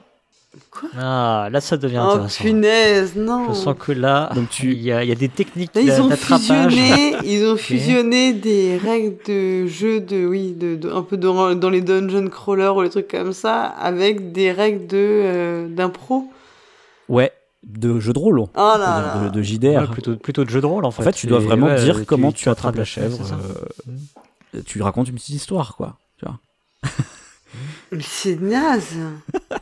Ah, là, ça devient Oh, intéressant. punaise, non. Je sens que là, Donc tu- il, y a, il y a des techniques Là, ils ont d'attrapage. fusionné, ils ont fusionné des règles de jeu de, oui, de, de- un peu dans, dans les dungeon crawlers ou les trucs comme ça, avec des règles de, euh, d'impro. Ouais, de jeu de rôle, Oh là là. de, de JDR. Ouais, plutôt, de jeu de rôle en fait. en fait, tu dois vraiment ouais, dire comment tu, attrapes la chèvre. euh, tu racontes une petite histoire, quoi. Tu vois. Mais c'est naze.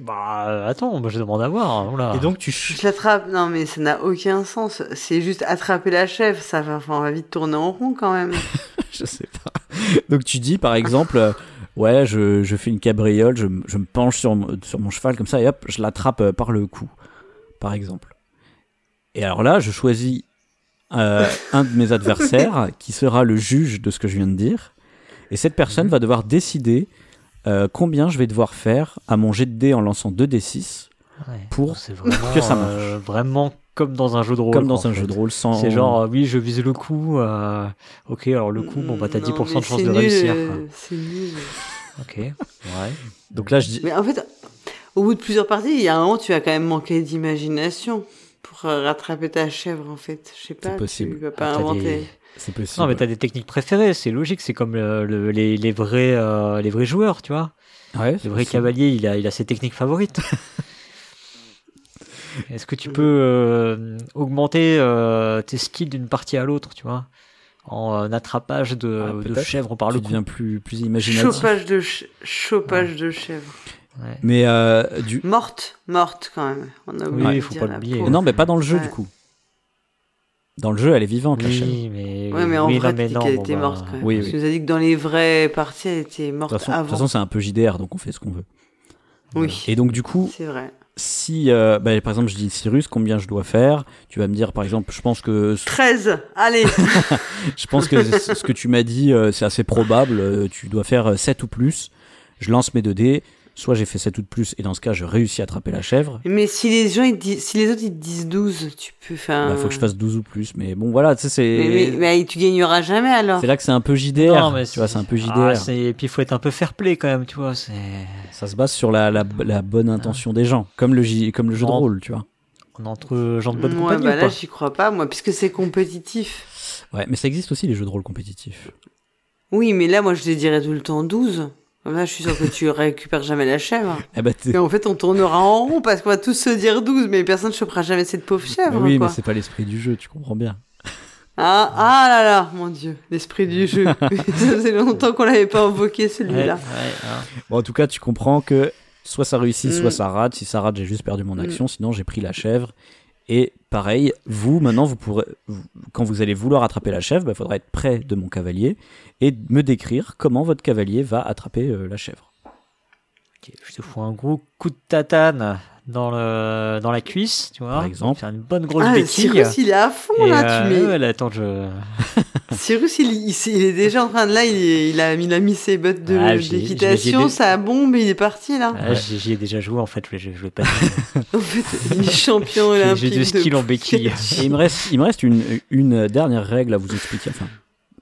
Bah attends, moi je demande à voir. hein, oula. Et donc tu Je l'attrape. Non, mais ça n'a aucun sens. C'est juste attraper la chèvre. Ça va, enfin, on va vite tourner en rond quand même. je sais pas. Donc tu dis par exemple, euh, ouais, je, je fais une cabriole, je, je me penche sur, sur mon cheval comme ça et hop, je l'attrape euh, par le cou, par exemple. Et alors là, je choisis euh, un de mes adversaires qui sera le juge de ce que je viens de dire. Et cette personne va devoir décider euh, combien je vais devoir faire à mon jet de dés en lançant 2d6, Ouais. pour c'est vraiment, que ça marche. euh, vraiment comme dans un jeu de rôle. comme dans un jeu de rôle sans. C'est genre, euh, oui, je vise le coup. euh, Ok, alors le coup, bon bah t'as Non, 10% de chance c'est de nul, réussir. quoi. C'est nul. Ok, ouais. Donc là, je dis. Mais en fait, au bout de plusieurs parties, il y a un moment, tu vas quand même manquer d'imagination pour rattraper ta chèvre, en fait. Je sais pas. possible. Tu vas pas Ah, inventer. Des- C'est possible. Non, mais t'as des techniques préférées, c'est logique, c'est comme euh, le- les, les vrais, euh, les vrais joueurs, tu vois. Ouais, Le vrai cavalier, il a, il a ses techniques favorites. Est-ce que tu peux euh, augmenter euh, tes skills d'une partie à l'autre, tu vois En euh, attrapage de, Ah, de peut-être. chèvre par Tu le cou. plus, plus imaginatif. Chopage de, ch- chopage de chèvre. Ouais. Mais euh, du... Morte, morte quand même. On a oublié Oui, de faut pas l'oublier. Non, mais pas dans le jeu Ouais. du coup. Dans le jeu, elle est vivante, la chèvre. Oui, mais, Ouais, mais en oui, vrai, non, mais non, bon, était bah, morte quand même. Oui, Parce oui. que nous a dit que dans les vraies parties, elle était De morte toute façon, de toute avant. façon, c'est un peu JDR, donc on fait ce qu'on veut. oui, Et donc, du coup, c'est vrai. si, euh, bah, par exemple, je dis Cyrus, combien je dois faire? Tu vas me dire, par exemple, je pense que, 13, allez je pense que ce que tu m'as dit, euh, c'est assez probable. euh, tu dois faire euh, 7 ou plus. Je lance mes 2 dés. Soit j'ai fait 7 ou de plus, et dans ce cas, je réussis à attraper la chèvre. Mais si les gens, ils te disent, si les autres, ils te disent 12, tu peux faire... Il faut que je fasse 12 ou plus. Mais bon, voilà, tu sais, c'est. Mais, mais, mais tu gagneras jamais alors. C'est là que c'est un peu JDR. Non, mais tu vois, c'est un peu JDR. Ah, c'est- et puis il faut être un peu fair play quand même, tu vois. C'est Ça se base sur la, la, la bonne intention des gens, comme le, J- comme le jeu de rôle, tu vois. on est entre gens de bonne Ouais, compagnie bah ou là, j'y crois pas, moi, puisque c'est compétitif. Ouais, mais ça existe aussi les jeux de rôle compétitifs. Oui, mais là, moi, je les dirais tout le temps 12. Là, je suis sûr que tu récupères jamais la chèvre. Eh ben, Et en fait, on tournera en rond parce qu'on va tous se dire 12, mais personne ne chopera jamais cette pauvre chèvre, Mais oui, quoi. mais c'est pas l'esprit du jeu, tu comprends bien. Ah, ah là là, mon dieu, l'esprit du jeu. Ça faisait longtemps qu'on l'avait pas invoqué, Ouais, celui-là. ouais, hein. Bon, en tout cas, tu comprends que soit ça réussit, soit Mm. ça rate. Si ça rate, j'ai juste perdu mon action, sinon j'ai pris la chèvre. Et pareil, vous, maintenant, vous pourrez, quand vous allez vouloir attraper la chèvre, il faudra être près de mon cavalier et me décrire comment votre cavalier va attraper euh, la chèvre. Ok, je te fous un gros coup de tatane dans le dans la cuisse, tu vois. Par exemple. Faire une bonne grosse Ah, béquille. Cyrus, il est à fond, Et, là, euh, tu mets. ouais, là, attends, je. Cyrus, il, il, est déjà en train de là, il, est- il a, il a mis ses bottes de- Ah, d'équitation, ça bombe, il est parti là. Ah, j'y j'y ai déjà joué en fait, je, je, je vais pas. En fait, il est champion J'ai- olympique. J'ai deux skills de... en béquille. Et il me reste, il me reste une, une dernière règle à vous expliquer. Enfin,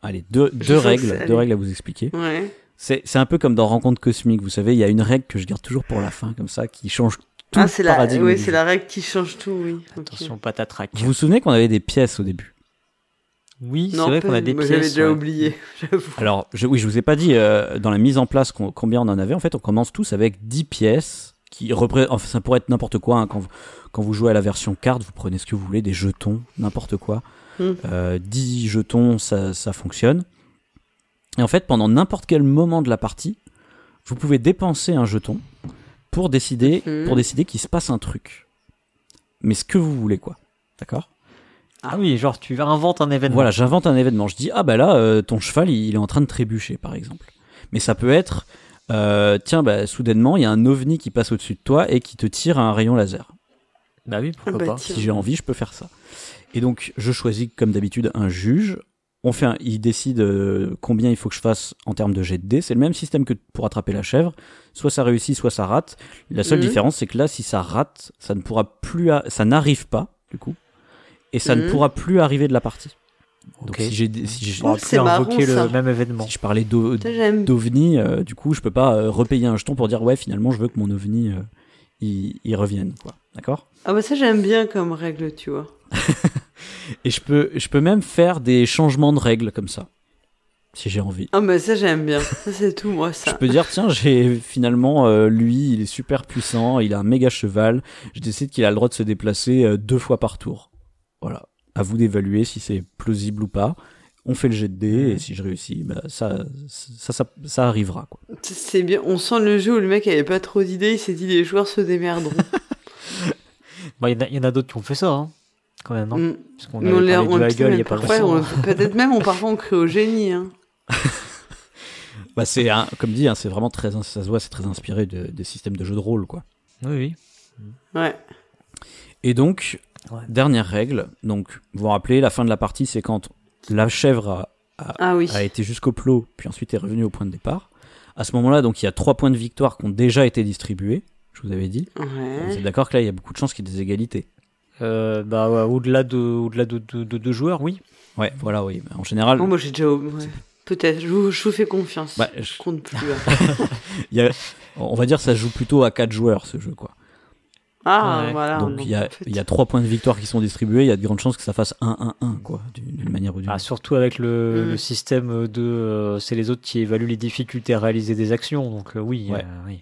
allez, deux, deux règles, deux règles à vous expliquer. Ouais. C'est c'est un peu comme dans Rencontre Cosmique, vous savez, il y a une règle que je garde toujours pour la fin, comme ça, qui change tout Ah, le c'est la, paradigme. oui, du c'est jeu. la règle qui change tout, oui. Attention, patatrac. Vous vous souvenez qu'on avait des pièces au début? Oui, c'est vrai qu'on a des pièces. J'avais déjà ouais. oublié, j'avoue. Alors, je, oui, je vous ai pas dit euh, dans la mise en place combien on en avait. En fait, on commence tous avec 10 pièces qui représentent. Enfin, ça pourrait être n'importe quoi. hein. Quand, vous, quand vous jouez à la version carte, vous prenez ce que vous voulez, des jetons, n'importe quoi. Hmm. Euh, 10 jetons, ça, ça fonctionne. Et en fait, pendant n'importe quel moment de la partie, vous pouvez dépenser un jeton pour décider, Mhm. pour décider qu'il se passe un truc. Mais ce que vous voulez, quoi. D'accord? Ah oui, genre tu inventes un événement. voilà, j'invente un événement. Je dis, ah bah là, euh, ton cheval, il, il est en train de trébucher, par exemple. Mais ça peut être, euh, tiens, bah, soudainement, il y a un ovni qui passe au-dessus de toi et qui te tire un rayon laser. Bah oui, pourquoi Ah bah pas. tiens. Si j'ai envie, je peux faire ça. Et donc, je choisis, comme d'habitude, un juge. On fait un- il décide euh, combien il faut que je fasse en termes de jet de dés. C'est le même système que pour attraper la chèvre. Soit ça réussit, soit ça rate. La seule Mhm. différence, c'est que là, si ça rate, ça ne pourra plus, a- ça n'arrive pas, du coup. Et ça ne Mhm. pourra plus arriver de la partie. Donc, si j'ai, si j'ai- Oh, plus c'est marrant, le même événement. si je parlais d'ovni, euh, du coup, je peux pas euh, repayer un jeton pour dire ouais, finalement, je veux que mon ovni euh, il, il revienne, quoi. D'accord? Ah bah ça, j'aime bien comme règle, tu vois. Et je peux, je peux même faire des changements de règles comme ça, si j'ai envie. Ah bah ça, j'aime bien. Ça, c'est tout, moi, Je ça. peux dire tiens, j'ai finalement euh, lui, il est super puissant, il a un méga cheval. Je décide qu'il a le droit de se déplacer euh, deux fois par tour. Voilà. À vous d'évaluer si c'est plausible ou pas. On fait le jet de dés et si je réussis, bah, ça, ça, ça, ça arrivera. Quoi. C'est bien. On sent le jeu où le mec avait pas trop d'idées, il s'est dit les joueurs se démerderont. Bah, Il y en a, il y en a d'autres qui ont fait ça, hein, quand même, non Mm. Parce qu'on on l'a- parlé on du le Haggle il y a pas longtemps. Peut-être même, on, parfois, on crée au génie. Hein. Bah, c'est un- comme dit, hein, c'est vraiment très, ça se voit, c'est très inspiré de- des systèmes de jeux de rôle, quoi. Oui, oui. Ouais. Et donc, Ouais. dernière règle. Donc, vous vous rappelez, la fin de la partie, c'est quand la chèvre a, Ah oui. a été jusqu'au plot, puis ensuite est revenue au point de départ. À ce moment-là, donc, il y a trois points de victoire qui ont déjà été distribués. Je vous avais dit. Vous êtes d'accord que là, il y a beaucoup de chances qu'il y ait des égalités. Euh, bah, ouais, au-delà de, au-delà de, de, de deux joueurs, oui. Ouais, voilà, oui. En général, moi, j'ai déjà. ouais. Peut-être. Je vous, je vous fais confiance. bah, Je je- compte plus. hein. il y a- on va dire, ça joue plutôt à quatre joueurs ce jeu, quoi. Ah, Ouais. voilà. donc, il y a, il y a trois points de victoire qui sont distribués. Il y a de grandes chances que ça fasse 1-1-1, quoi, d'une manière ou d'une Ah, autre. surtout avec le, Mm. le système de. euh, c'est les autres qui évaluent les difficultés à réaliser des actions, donc euh, oui. Ouais. euh, oui.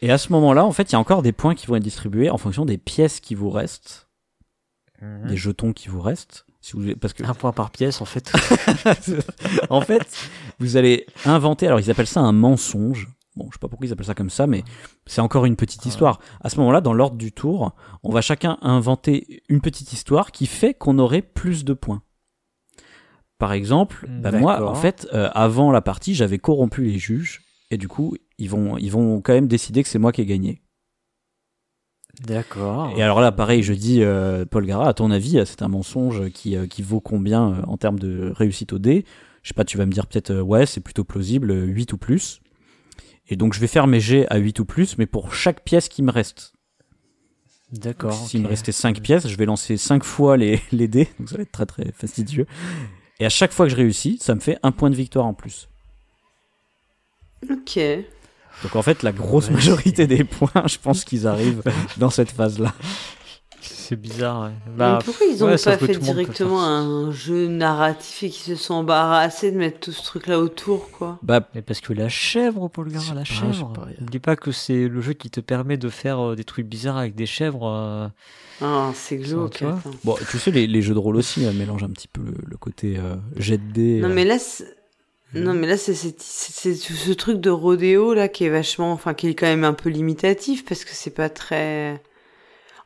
Et à ce moment-là, en fait, il y a encore des points qui vont être distribués en fonction des pièces qui vous restent, Mhm. des jetons qui vous restent. Si vous, parce que Un point par pièce, en fait. en fait, vous allez inventer. Alors, ils appellent ça un mensonge. Bon, je sais pas pourquoi ils appellent ça comme ça, mais c'est encore une petite histoire. À ce moment-là, dans l'ordre du tour, on va chacun inventer une petite histoire qui fait qu'on aurait plus de points. Par exemple, bah, moi, en fait, euh, avant la partie, j'avais corrompu les juges, et du coup, ils vont, ils vont quand même décider que c'est moi qui ai gagné. D'accord. Et alors là, pareil, je dis, euh, Paul Gara, à ton avis, euh, c'est un mensonge qui, euh, qui vaut combien euh, en termes de réussite au dé? Je sais pas, tu vas me dire peut-être, euh, ouais, c'est plutôt plausible, euh, 8 ou plus. Et donc, je vais faire mes jets à 8 ou plus, mais pour chaque pièce qui me reste. D'accord. S'il ok. me restait 5 pièces, je vais lancer 5 fois les, les dés, donc ça va être très très fastidieux. Et à chaque fois que je réussis, ça me fait un point de victoire en plus. Ok. Donc en fait, la grosse Ouais. majorité des points, je pense qu'ils arrivent dans cette phase-là. C'est bizarre. ouais. Mais Bah, pourquoi ils ont ouais, pas fait directement un jeu narratif et qu'ils se sont embarrassés de mettre tout ce truc-là autour, quoi? Bah, Mais parce que la chèvre, Paul Gara, la pas, chèvre. pas. N'oublie pas que c'est le jeu qui te permet de faire euh, des trucs bizarres avec des chèvres. euh, Ah, c'est glauque. bon, tu sais, les, les jeux de rôle aussi euh, mélangent un petit peu le, le côté euh, jet de dés. Non, euh, mais là, c'est- non, mais là, c'est c'est- c'est- c'est ce truc de rodéo, là, qui est vachement, enfin, qui est quand même un peu limitatif, parce que c'est pas très...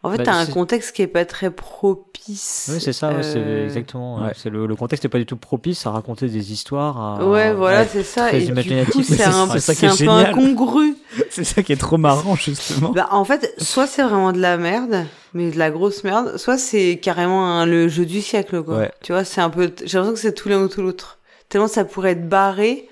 En fait, Bah, t'as un contexte qui est pas très propice. Oui, c'est ça, c'est euh, exactement. ouais. C'est le, le contexte n'est pas du tout propice à raconter des histoires. À, Ouais, voilà, c'est ça. très Et du imaginatif, c'est un, c'est ça qui c'est est un peu incongru. C'est ça qui est trop marrant, justement. Bah, en fait, soit c'est vraiment de la merde, mais de la grosse merde, soit c'est carrément un- le jeu du siècle, quoi. Ouais. Tu vois, c'est un peu, j'ai l'impression que c'est tout l'un ou tout l'autre. Tellement ça pourrait être barré,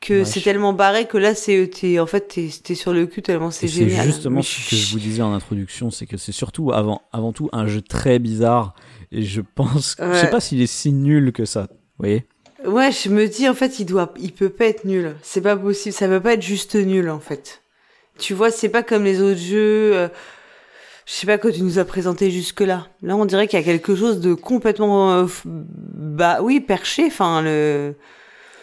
que Ouais, c'est je- tellement barré que là, c'est, en fait, t'es, t'es sur le cul tellement c'est Et c'est génial. justement ce que je vous disais en introduction, c'est que c'est surtout avant, avant tout un jeu très bizarre. Et je pense, je sais Ouais. pas s'il est si nul que ça. Vous voyez Ouais, je me dis en fait, il doit, il peut pas être nul. C'est pas possible. Ça peut pas être juste nul en fait. Tu vois, c'est pas comme les autres jeux. euh, je sais pas que tu nous as présenté jusque là. Là, on dirait qu'il y a quelque chose de complètement, euh, f- bah oui, perché. Enfin, le.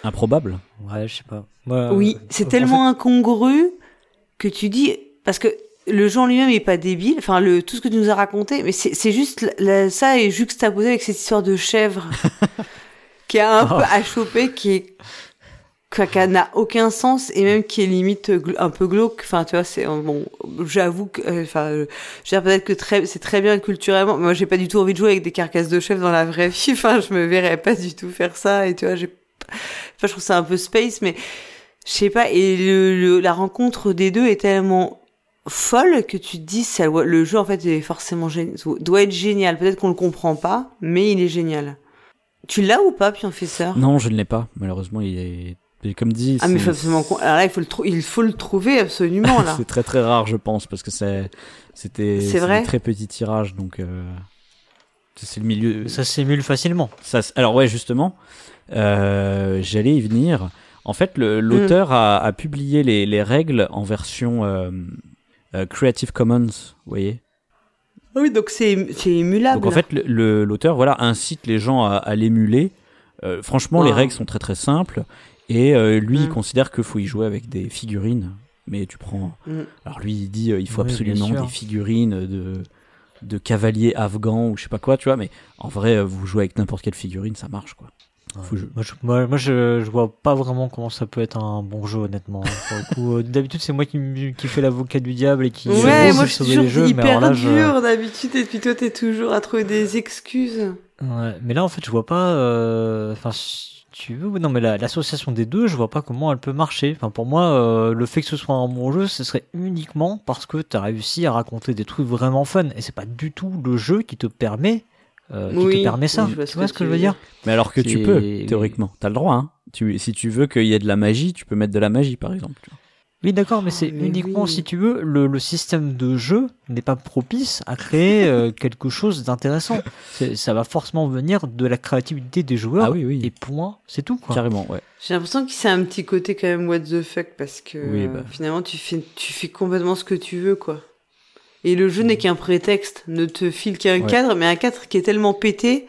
Improbable. Ouais, je sais pas. Oui, euh, c'est en tellement incongru que tu dis parce que le jeu en lui-même est pas débile. Enfin, le tout ce que tu nous as raconté, mais c'est c'est juste la- ça est juxtaposé avec cette histoire de chèvre qui a un Oh. peu à choper, qui est qui n'a aucun sens et même qui est limite un peu glauque. Enfin, tu vois, c'est bon. J'avoue que, euh, enfin, euh, je veux dire peut-être que c'est très bien culturellement. Moi, j'ai pas du tout envie de jouer avec des carcasses de chèvres dans la vraie vie. Enfin, je me verrais pas du tout faire ça. Et tu vois, j'ai, enfin, je trouve ça un peu space, mais je sais pas. Et le, le- la rencontre des deux est tellement folle que tu te dis, ça, le jeu en fait est forcément gé- doit être génial. Peut-être qu'on le comprend pas, mais il est génial. Tu l'as ou pas, Pionfesseur Non, je ne l'ai pas. Malheureusement, il est. et Comme dit, Ah mais il faut absolument con- alors là il faut le trou- il faut le trouver absolument là. c'est très très rare, je pense, parce que c'est c'était C'est c'est vrai des très petits tirages, donc euh, c'est le milieu. Ça s'émule facilement. Ça, alors ouais, justement, euh, j'allais y venir. En fait, le- l'auteur a, a publié les, les règles en version euh, euh, Creative Commons, vous voyez. Ah oui donc c'est c'est émulable. Donc en fait, le- le- l'auteur voilà incite les gens à, à l'émuler. Euh, franchement, les règles sont très très simples et euh, lui il Mm. considère qu'il faut y jouer avec des figurines. Mais tu prends. Mm. Alors lui il dit euh, il faut Oui, absolument des figurines de de cavaliers afghans ou je sais pas quoi, tu vois. Mais en vrai, euh, vous jouez avec n'importe quelle figurine, ça marche quoi. Faut jouer. Moi, je, moi, moi, je, je vois pas vraiment comment ça peut être un bon jeu, honnêtement. Euh, d'habitude, c'est moi qui, qui fait l'avocat du diable et qui Ouais, moi je suis toujours les jeux, mais hyper là, je- dur d'habitude et puis toi t'es toujours à trouver des excuses. Ouais, mais là, en fait, je vois pas. euh, Enfin, tu veux, non, mais la- l'association des deux, je vois pas comment elle peut marcher. Enfin, pour moi, euh, le fait que ce soit un bon jeu, ce serait uniquement parce que t'as réussi à raconter des trucs vraiment fun. Et c'est pas du tout le jeu qui te permet, euh, qui Oui, te permet ça. oui, je vois tu ce vois que ce que tu je veux dire Mais alors que tu peux, théoriquement, t'as le droit. Hein. Tu, si tu veux qu'il y ait de la magie, tu peux mettre de la magie, par exemple. tu vois. Oui, d'accord, mais Oh, c'est mais uniquement oui. si tu veux, le, le système de jeu n'est pas propice à créer euh, quelque chose d'intéressant. C'est- Ça va forcément venir de la créativité des joueurs. Ah oui, oui. Et point, c'est tout quoi. Carrément, ouais. J'ai l'impression que c'est un petit côté quand même what the fuck parce que Oui, euh, bah. finalement tu fais tu fais complètement ce que tu veux quoi. Et le jeu n'est qu'un prétexte, ne te file qu'un Ouais. cadre, mais un cadre qui est tellement pété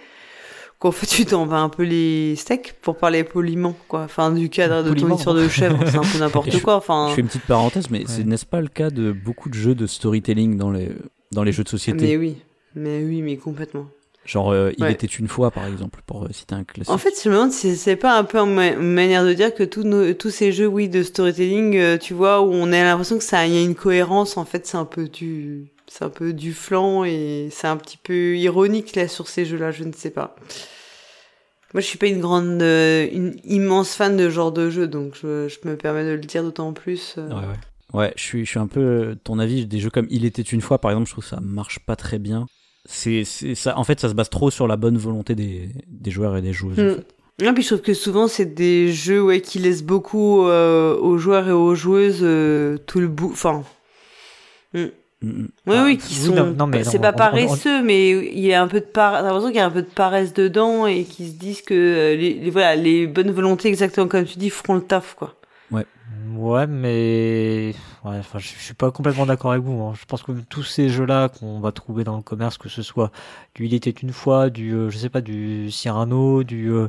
qu'en fait tu t'en vas un peu les steaks pour parler poliment quoi. Enfin du cadre de ton Poliment. histoire de chèvre, c'est un peu n'importe quoi. Enfin Je fais une petite parenthèse, mais c'est n'est-ce pas le cas de beaucoup de jeux de storytelling dans les, dans les jeux de société? Mais oui, mais oui, mais complètement. Genre, euh, il Ouais. était une fois, par exemple, pour euh, citer un classique. En fait, je me demande si c'est pas un peu une manière de dire que tous nos, tous ces jeux, oui, de storytelling, euh, tu vois, où on a l'impression que ça, il y a une cohérence, en fait, c'est un peu du, c'est un peu du flanc et c'est un petit peu ironique, là, sur ces jeux-là, je ne sais pas. Moi, je suis pas une grande, euh, une immense fan de ce genre de jeu, donc je, je me permets de le dire d'autant plus. euh. Ouais, ouais. Ouais, je suis, je suis un peu euh, ton avis. Des jeux comme Il était une fois, par exemple, je trouve que ça marche pas très bien. C'est, c'est ça. En fait, ça se base trop sur la bonne volonté des, des joueurs et des joueuses. en Hmm. fait. Non, puis je trouve que souvent c'est des jeux ouais qui laissent beaucoup euh, aux joueurs et aux joueuses euh, tout le bout. Enfin, Mm, mm. Oui, Ah, oui, qui oui, sont. non, non, mais c'est on- pas on- on- paresseux, mais il y a un peu de par... L'impression qu'il y a un peu de paresse dedans et qui se disent que euh, les, les- voilà, les bonnes volontés, exactement comme tu dis, feront le taf, quoi. Ouais, mais ouais, enfin, je, je suis pas complètement d'accord avec vous. hein. Je pense que tous ces jeux-là qu'on va trouver dans le commerce, que ce soit du Il était une fois, du euh, je sais pas, du Cyrano, du euh,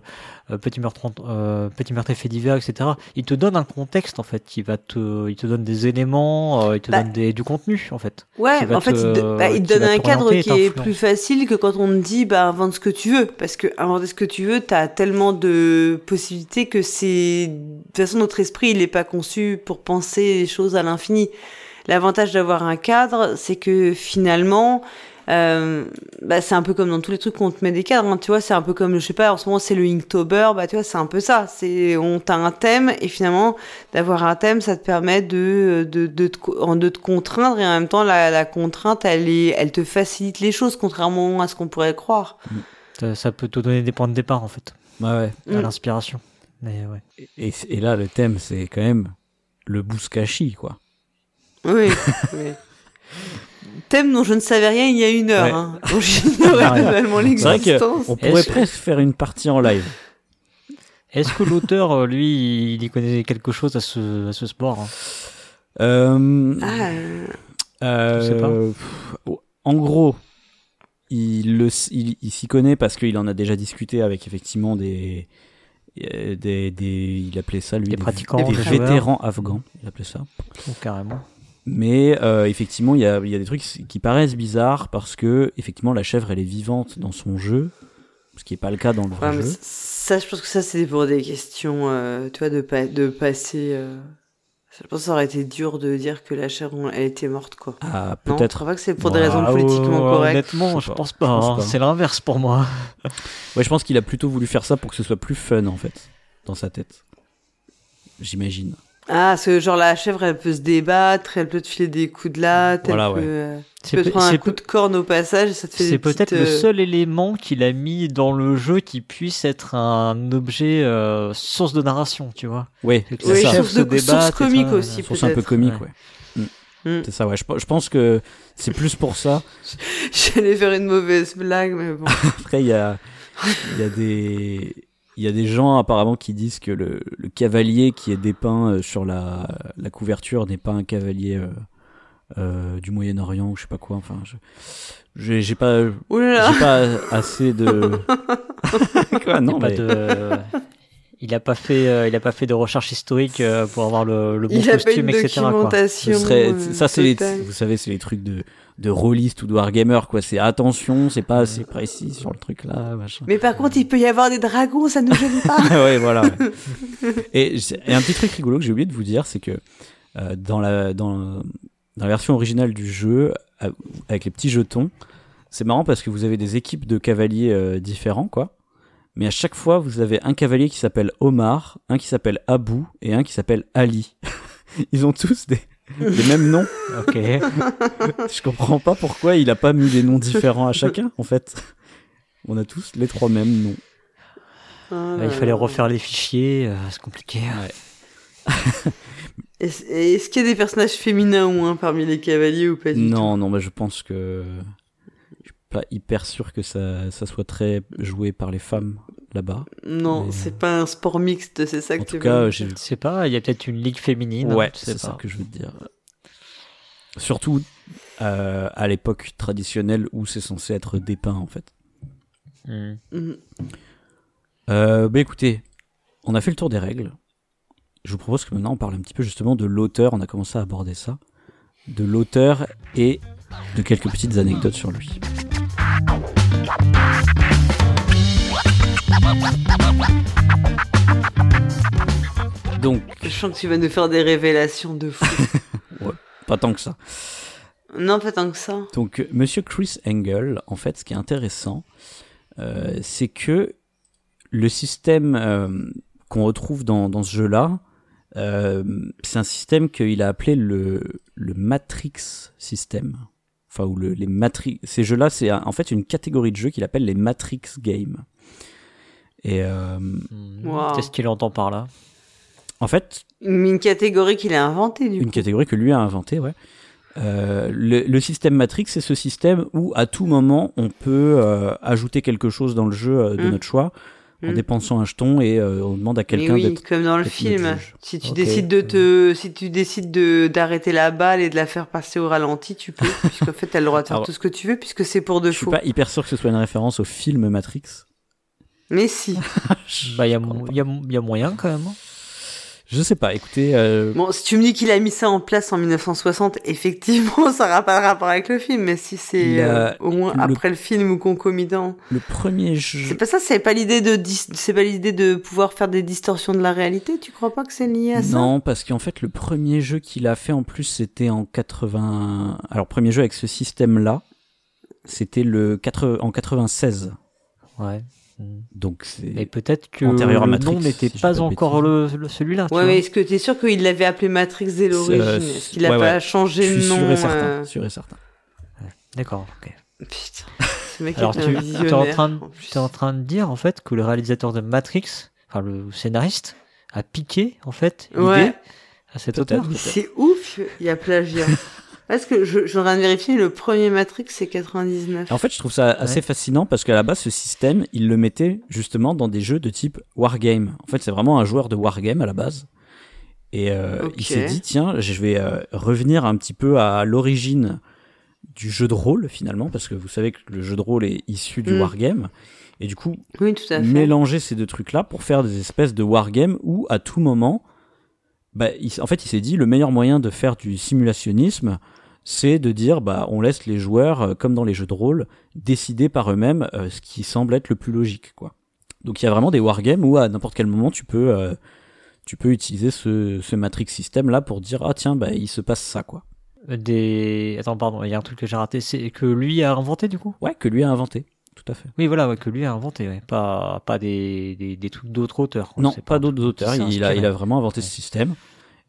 euh, Petit meurtre, euh, Petit meurtre et fait divers, etc. Ils te donnent un contexte en fait, qui va te, ils te donnent des éléments, ils te Bah. donnent des, du contenu en fait. Ouais, en fait, te- il, te- bah, il te qui donne va un cadre qui est plus facile que quand on te dit, bah, invente ce que tu veux. Parce que inventer ce que tu veux, t'as tellement de possibilités que c'est, de toute façon, notre esprit, il est pas conçu pour penser les choses à l'infini. L'avantage d'avoir un cadre, c'est que finalement, euh, bah, c'est un peu comme dans tous les trucs qu'on te met des cadres, hein, tu vois, c'est un peu comme, je sais pas, en ce moment c'est le Inktober, bah tu vois, c'est un peu ça, c'est, on t'a un thème, et finalement, d'avoir un thème, ça te permet de, de, de, te, de te contraindre, et en même temps, la, la contrainte, elle est, elle te facilite les choses, contrairement à ce qu'on pourrait croire. Ça, ça peut te donner des points de départ en fait, Ouais, ouais. à Mm. l'inspiration. Mais ouais. Et, et là, le thème, c'est quand même le bouskashi, quoi. Oui, oui. Thème dont je ne savais rien il y a une heure, Ouais. hein, j'ignorais totalement C'est vrai l'existence. On pourrait presque faire une partie en live. Est-ce que l'auteur, euh, lui, il y connaît quelque chose à ce, à ce sport hein? Euh, Ah, euh, Je sais pas. pff, en gros, il le, il, il s'y connaît parce qu'il en a déjà discuté avec effectivement des, des, des il appelait ça lui Des des, pratiquants, des des vétérans afghans, il appelait ça. Oh, Carrément. Mais euh, effectivement, il y a, il y a des trucs qui paraissent bizarres parce que effectivement la chèvre elle est vivante dans son jeu, ce qui est pas le cas dans le vrai ouais, jeu. ça, je pense que ça, c'est pour des questions, euh, tu vois, de, pa- de passer. euh, Je pense que ça aurait été dur de dire que la chèvre, elle était morte, quoi. Ah, Non, je peut-être. crois pas que c'est pour des raisons Ah, politiquement ouais, correctes. Honnêtement, Je pas. pense pas. Hein. pas. C'est l'inverse pour moi. Ouais, je pense qu'il a plutôt voulu faire ça pour que ce soit plus fun en fait dans sa tête. J'imagine. Ah, parce que genre la chèvre, elle peut se débattre, elle peut te filer des coups de latte, Voilà, elle ouais. peut, euh, tu peux pe- te prendre un coup de corne au passage et ça te fait des C'est peut-être petites, le euh, seul élément qu'il a mis dans le jeu qui puisse être un objet euh, source de narration, tu vois. C'est Oui, ça. source de débattent source comique ça, aussi, Source un peu comique, Ouais. ouais. Mm. C'est ça, ouais. Je, je pense que c'est plus pour ça. J'allais faire une mauvaise blague, mais bon. Après, il y a, il y a des, il y a des gens apparemment qui disent que le, le cavalier qui est dépeint euh, sur la, la couverture n'est pas un cavalier euh, euh, du Moyen-Orient ou je sais pas quoi. Enfin, je, j'ai j'ai pas, j'ai pas assez de. quoi, non, Il y a pas mais- de- Il a pas fait, euh, il a pas fait de recherche historique euh, pour avoir le, le bon Il a pas costume, une etc. quoi. Ce serait, euh, ça, c'est les, vous savez, c'est les trucs de, de rôliste ou de wargamer, quoi. C'est attention, c'est pas assez précis sur le truc là, machin. Mais par contre, il peut y avoir des dragons, ça nous gêne pas. ouais, voilà. ouais. Et, j'ai- et un petit truc rigolo que j'ai oublié de vous dire, c'est que euh, dans, la, dans, dans la version originale du jeu, euh, avec les petits jetons, c'est marrant parce que vous avez des équipes de cavaliers euh, différents, quoi. Mais à chaque fois, vous avez un cavalier qui s'appelle Omar, un qui s'appelle Abou et un qui s'appelle Ali. Ils ont tous des, les mêmes noms. Ok. Je comprends pas pourquoi il a pas mis des noms différents à chacun, en fait. On a tous les trois mêmes noms. Ah il fallait refaire les fichiers, euh, c'est compliqué. Est-ce est-ce qu'il y a des personnages féminins au moins parmi les cavaliers ou pas du Non, non, mais je pense que pas hyper sûr que ça, ça soit très joué par les femmes là-bas. tout Non, Mais, c'est pas un sport mixte, c'est ça que En tu tout veux cas, dire. j'ai Je sais pas, il y a peut-être une ligue féminine. ouais, c'est ça que je veux te dire. Surtout euh, à l'époque traditionnelle où c'est censé être dépeint en fait. Euh, bah écoutez, on a fait le tour des règles. Je vous propose que maintenant on parle un petit peu justement de l'auteur. On a commencé à aborder ça, de l'auteur et de quelques petites anecdotes sur lui. Donc, Je sens que tu vas nous faire des révélations de fou. pas tant que ça. non, pas tant que ça. Donc, Monsieur Chris Engel, en fait, ce qui est intéressant, euh, c'est que le système euh, qu'on retrouve dans, dans ce jeu-là, euh, c'est un système qu'il a appelé le, le Matrix System. Enfin, ou le, les Matrix. Ces jeux-là, c'est en fait une catégorie de jeux qu'il appelle les Matrix Games. Et euh, Hmm. Wow. Qu'est-ce qu'il entend par là? En fait, Une, catégorie qu'il a inventée, du une coup. catégorie que lui a inventée, ouais. Euh, le, le système Matrix, c'est ce système où à tout moment on peut euh, ajouter quelque chose dans le jeu euh, de Mm. notre choix en Mm. dépensant un jeton et euh, on demande à quelqu'un oui, d'être. comme dans le film. Si tu décides de te, si tu décides de d'arrêter la balle et de la faire passer au ralenti, tu peux, puisqu'en fait, t'as le droit de faire Alors, tout ce que tu veux, puisque c'est pour de Je suis faux. pas hyper sûr que ce soit une référence au film Matrix. Mais si. Bah, il y, a Je y, y moyen quand même. Je sais pas, écoutez, euh, Bon, si tu me dis qu'il a mis ça en place en 1960, effectivement, ça n'a pas de rapport avec le film. Mais si c'est euh, au moins le- après le film ou concomitant, le premier c'est jeu. pas ça. C'est pas l'idée de, dis- c'est pas l'idée de pouvoir faire des distorsions de la réalité? Tu crois pas que c'est lié à ça? Non, parce qu'en fait, le premier jeu qu'il a fait en plus, c'était en 80. Alors, premier jeu avec ce système-là, c'était le 80... en 96. Ouais. Donc, c'est. Mais peut-être que le Matrix, nom n'était si pas encore le, le- celui-là. tu Ouais, mais est-ce que t'es sûr qu'il l'avait appelé Matrix dès l'origine euh, Est-ce qu'il a ouais, pas ouais. changé Je suis nom sûr et certain. euh, Sûr et certain. D'accord. ok. Putain, ce mec Alors est tu un es en train de en plus. t'es en train de dire en fait que le réalisateur de Matrix, enfin le scénariste, a piqué en fait l'idée Ouais. à cet auteur. C'est ouf, il y a plagiat. Parce que je, je suis en train de vérifier, le premier Matrix c'est 99. En fait, je trouve ça assez Ouais. fascinant parce qu'à la base, ce système, il le mettait justement dans des jeux de type wargame. En fait, c'est vraiment un joueur de wargame à la base. Et euh, il s'est dit, tiens, je vais euh, revenir un petit peu à l'origine du jeu de rôle finalement, parce que vous savez que le jeu de rôle est issu du Mm. wargame. Et du coup, Oui, tout à fait. mélanger ces deux trucs-là pour faire des espèces de wargame où à tout moment, bah, il en fait, il s'est dit le meilleur moyen de faire du simulationnisme, c'est de dire bah on laisse les joueurs, euh, comme dans les jeux de rôle, décider par eux-mêmes euh, ce qui semble être le plus logique, quoi. Donc il y a vraiment des wargames où à n'importe quel moment tu peux euh, tu peux utiliser ce, ce matrix système là pour dire ah tiens bah il se passe ça quoi. Des... Attends, pardon, il y a un truc que j'ai raté, c'est que lui a inventé du coup? Ouais que lui a inventé, tout à fait. Oui, voilà, ouais, que lui a inventé, ouais. pas, pas des, des, des trucs d'autres auteurs. Non, pas d'autres auteurs. Il a, il a vraiment inventé ce système.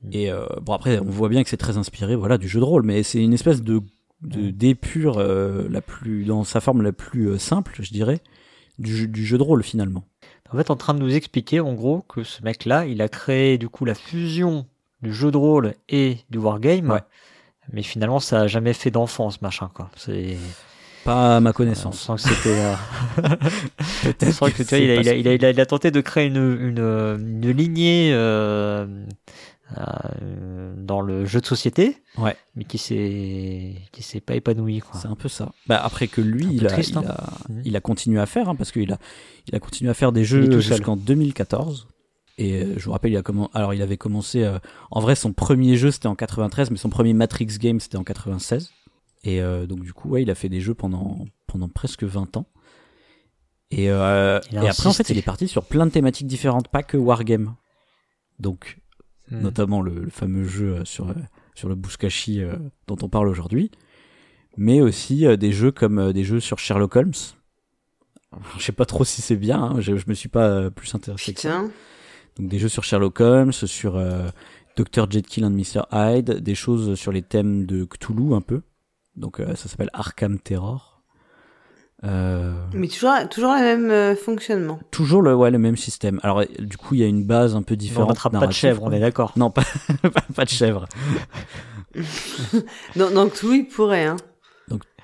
Mm. Et euh, bon après, on voit bien que c'est très inspiré, voilà, du jeu de rôle, mais c'est une espèce de Mm. d'épure euh, la plus dans sa forme la plus euh, simple, je dirais, du, jeu- du jeu de rôle finalement. En fait, en train de nous expliquer, en gros, que ce mec-là, il a créé du coup la fusion du jeu de rôle et du wargame. Ouais. Mais finalement, ça a jamais fait d'enfant, ce machin, quoi. C'est, Pas à ma on connaissance. sent que c'était, euh, on Peut-être. sent que, tu vois, il a, il a, il a, il a, il a tenté de créer une, une, une lignée, euh, euh, dans le jeu de société. Ouais. Mais qui s'est, qui s'est pas épanoui. C'est un peu ça. Bah après que lui, a, il, hein. a, Mhm. il a continué à faire, hein, parce qu'il a, il a continué à faire des jeux jusqu'en 2014. Et euh, je vous rappelle, il a comment, alors il avait commencé, euh, en vrai, son premier jeu c'était en 93, mais son premier Matrix Game c'était en 96. Et euh, donc du coup, ouais, il a fait des jeux pendant pendant presque 20 ans. Et, euh, et après, en fait, il est parti sur plein de thématiques différentes, pas que Wargame. Donc, Hmm. notamment le, le fameux jeu euh, sur, euh, sur le Bouskashi euh, dont on parle aujourd'hui, mais aussi euh, des jeux comme euh, des jeux sur Sherlock Holmes. Alors, je sais pas trop si c'est bien, hein, je, je me suis pas euh, plus intéressé que ça. Donc des jeux sur Sherlock Holmes, sur euh, Dr. Jekyll and Mr. Hyde, des choses sur les thèmes de Cthulhu un peu. Donc euh, ça s'appelle Arkham Terror. Euh, Mais toujours, toujours le même euh, fonctionnement. toujours le, ouais, le même système. Alors euh, du coup il y a une base un peu on différente. n'attrape pas de chèvre, on est d'accord. Non, pas, pas, pas de chèvre. Donc, donc oui, il pourrait. Hein.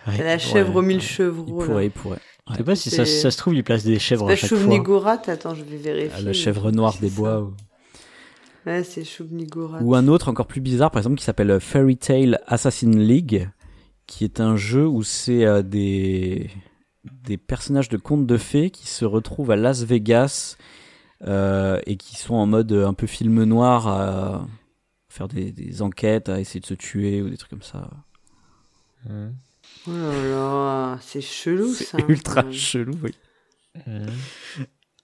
Ouais. La chèvre Ouais, aux mille il chevreaux. là. pourrait, il pourrait. Je sais pas si ça, se trouve, il place des chèvres C'est à pas chaque fois. Attends, je vais vérifier. Ah, La chèvre noire des bois. Ou... Ouais, c'est Choubnigorat. ou un autre encore plus bizarre, par exemple, qui s'appelle Fairy Tail Assassin League, qui est un jeu où c'est euh, des des personnages de contes de fées qui se retrouvent à Las Vegas euh, et qui sont en mode un peu film noir à faire des, des enquêtes, à essayer de se tuer ou des trucs comme ça. Oh là là, c'est chelou C'est ça. ultra chelou, oui.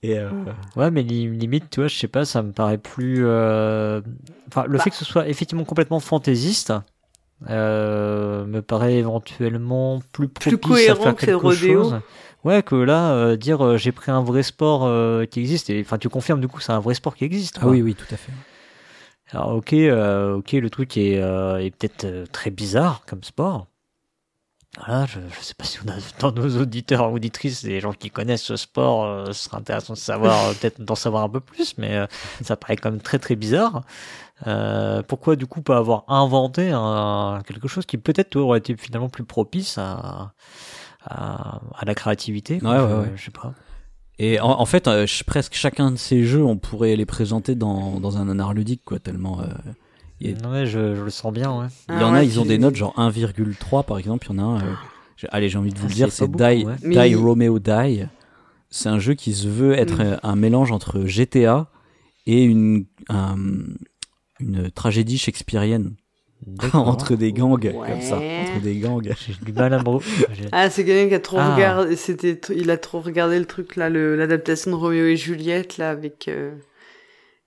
Et euh, Ouais, mais li- limite, tu vois, je sais pas, ça me paraît plus. euh, Enfin, le Bah. fait que ce soit effectivement complètement fantaisiste me paraît éventuellement plus propice cohérent à faire que c'est quelque rodéo. chose. Ouais, que là, euh, dire euh, j'ai pris un vrai sport euh, qui existe, et enfin, tu confirmes du coup, c'est un vrai sport qui existe. ah oui, oui, tout à fait. Alors, ok, euh, ok, le truc est, euh, est peut-être euh, très bizarre comme sport. Voilà, je, je sais pas si on a dans nos auditeurs ou auditrices des gens qui connaissent ce sport, euh, ce serait intéressant de savoir, euh, peut-être d'en savoir un peu plus, mais euh, ça paraît quand même très très bizarre. Euh, pourquoi du coup pas avoir inventé un, quelque chose qui peut-être aurait été finalement plus propice à, à, à la créativité quoi. Ouais, ouais, je, ouais. je sais pas. Et en, en fait, euh, presque chacun de ces jeux, on pourrait les présenter dans, dans un anard ludique, quoi, tellement. euh, Non, ouais, je, je le sens bien, ouais. Il y Ah en a, ouais, ils ont des notes genre 1,3 par exemple. Il y en a un. euh, allez, j'ai envie de vous Ah, le dire, c'est Die. Mais- Die Romeo Die. C'est un jeu qui se veut être Mm. un mélange entre GTA et une, un- une tragédie shakespearienne entre des gangs Ouais. comme ça, entre des gangs. J'ai du mal à me. Ah, c'est quelqu'un qui a trop Ah. regardé. C'était, il a trop regardé le truc là, le- l'adaptation de Roméo et Juliette là avec euh,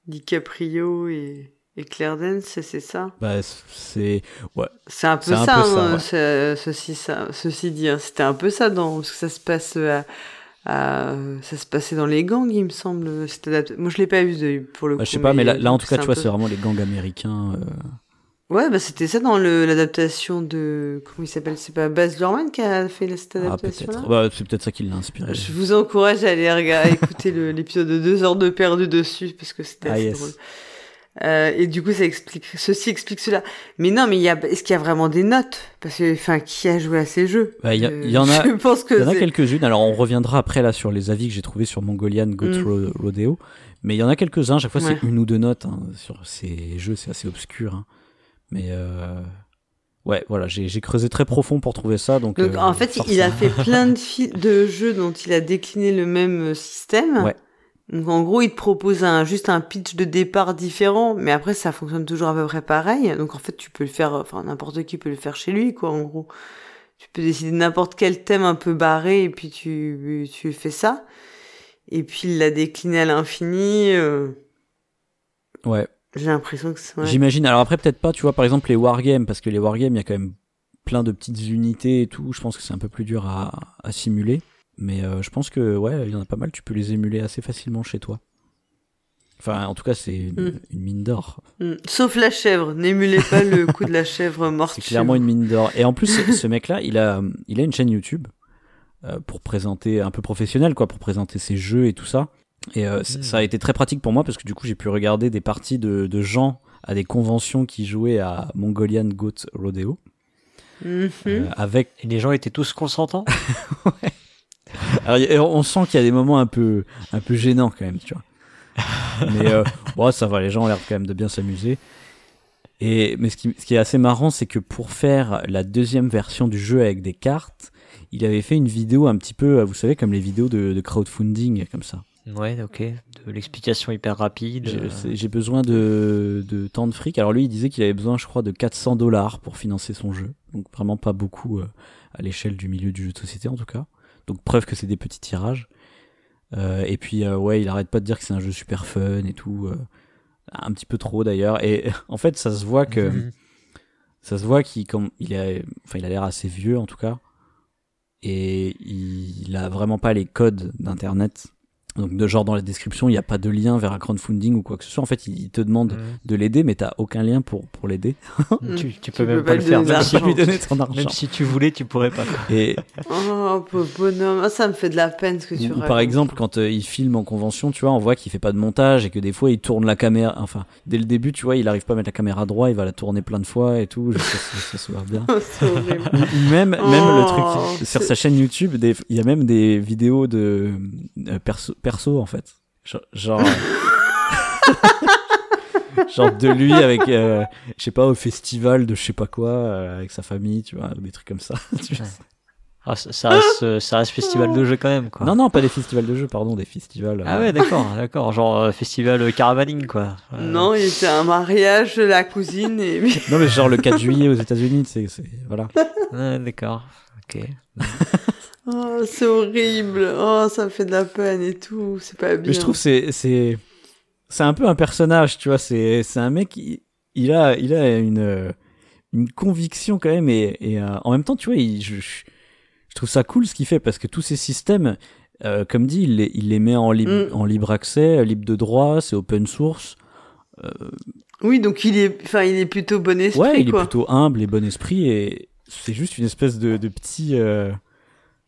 DiCaprio et, et Claire Danes, c'est ça? Bah, c'est ouais, C'est un peu C'est un ça, peu ça, hein, ouais. ce- ceci, ça, ceci dit. hein. C'était un peu ça dans, parce que ça se passe à, à- ça se passait dans les gangs, il me semble. Moi, je l'ai pas vu pour le bah, coup. je sais pas, mais là, là, en tout cas, tu vois, peu- c'est vraiment les gangs américains. euh, Ouais, bah c'était ça dans l'adaptation de, comment il s'appelle? C'est pas Baz Luhrmann qui a fait cette Ah, adaptation peut-être. Bah, c'est peut-être ça qui l'a inspiré. Je vous encourage à aller regarder, à écouter l'épisode de deux heures de perdu dessus parce que c'était Ah, yes. drôle. Euh, et du coup, ça explique, ceci explique cela. Mais non, mais il y a, est-ce qu'il y a vraiment des notes? Parce que, enfin, qui a joué à ces jeux? Bah, il y, a- Euh, il y en a, Je pense que il y en a quelques-unes. Alors, on reviendra après là sur les avis que j'ai trouvés sur Mongolian Goat Mm. Ro- Rodeo. Mais il y en a quelques-uns. Chaque fois, Ouais. c'est une ou deux notes hein, sur ces jeux. C'est assez obscur. hein. Mais euh... ouais, voilà, j'ai creusé très profond pour trouver ça. Donc, Donc, euh, en fait, il a fait plein de jeux dont il a décliné le même euh, système. Ouais. Donc, en gros, il te propose un, juste un pitch de départ différent, mais après, ça fonctionne toujours à peu près pareil. Donc, en fait, tu peux le faire, enfin, n'importe qui peut le faire chez lui, quoi, en gros. Tu peux décider de n'importe quel thème un peu barré, et puis tu, tu fais ça. Et puis, il l'a décliné à l'infini. euh, Ouais. J'ai l'impression que c'est... ouais. J'imagine. Alors après, peut-être pas, tu vois, par exemple, les wargames, parce que les wargames, il y a quand même plein de petites unités et tout. Je pense que c'est un peu plus dur à, à simuler. Mais euh, je pense que, ouais, il y en a pas mal. Tu peux les émuler assez facilement chez toi. Enfin, en tout cas, c'est une, Mm. une mine d'or. Mm. Sauf la chèvre. N'émulez pas le coup de la chèvre morte. C'est clairement une mine d'or. Et en plus, ce, mec-là, il a, il a une chaîne YouTube euh, pour présenter un peu professionnel, quoi, pour présenter ses jeux et tout ça. Et euh, Mm. ça a été très pratique pour moi parce que du coup, j'ai pu regarder des parties de, de gens à des conventions qui jouaient à Mongolian Goat Rodeo Mhm. euh, avec. Et les gens étaient tous consentants? Alors, y a- on sent qu'il y a des moments un peu, un peu gênants quand même, tu vois. Mais euh, bon, ça va, les gens ont l'air quand même de bien s'amuser. Et mais ce qui, ce qui est assez marrant, c'est que pour faire la deuxième version du jeu avec des cartes, il avait fait une vidéo un petit peu, vous savez, comme les vidéos de, de crowdfunding, comme ça. Ouais, ok. De l'explication hyper rapide. J'ai euh, besoin de, de tant de fric. Alors lui, il disait qu'il avait besoin, je crois, de 400 dollars pour financer son jeu. Donc vraiment pas beaucoup euh, à l'échelle du milieu du jeu de société en tout cas. Donc preuve que c'est des petits tirages. Euh, et puis euh, ouais, il arrête pas de dire que c'est un jeu super fun et tout. euh, un petit peu trop d'ailleurs. Et en fait, ça se voit que Mhm. ça se voit qu'il comme il a enfin il a l'air assez vieux en tout cas et il a vraiment pas les codes d'internet donc de genre dans la description il n'y a pas de lien vers un crowdfunding ou quoi que ce soit en fait il te demande Mhm. de l'aider mais t'as aucun lien pour pour l'aider Tu, tu Tu peux peux même pas pas le faire, même si, lui donner ton argent même si tu voulais, tu pourrais pas. et, Oh, pauvre bonhomme. Ah, ça me fait de la peine ce que tu ou, par exemple quand euh, il filme en convention tu vois on voit qu'il fait pas de montage et que des fois il tourne la caméra enfin dès le début tu vois il arrive pas à mettre la caméra droit il va la tourner plein de fois et tout ce que ça bien horrible. Ou ou même, même Oh, le truc sur c'est- sa chaîne YouTube, il y a même des vidéos de euh, perso, perso en fait. Genre, genre, de lui avec, euh, je sais pas, au festival de je sais pas quoi, euh, avec sa famille, tu vois, des trucs comme ça. Tu vois. Ah, ça, ça reste, euh, ça reste festival de jeu quand même, quoi. Non, non, pas des festivals de jeux, pardon, des festivals. Ah ouais, d'accord, d'accord. Genre euh, festival caravaning, quoi. Euh, Non, il était un mariage de la cousine et Non, mais genre le 4 juillet aux États-Unis, c'est, c'est, voilà. ouais, d'accord. Ok. Oh, c'est horrible. Oh, ça me fait de la peine et tout. C'est pas bien. Mais je trouve c'est c'est c'est un peu un personnage, tu vois. C'est c'est un mec. Il, il a il a une euh, une conviction quand même et, et euh, en même temps, tu vois, il, je, je trouve ça cool ce qu'il fait parce que tous ces systèmes, euh, comme dit, il les, il les met en libre Mm. en libre accès, libre de droit, c'est open source. Oui, donc il est, enfin, il est plutôt bon esprit, ouais, il est plutôt humble et bon esprit et c'est juste une espèce de de petit euh,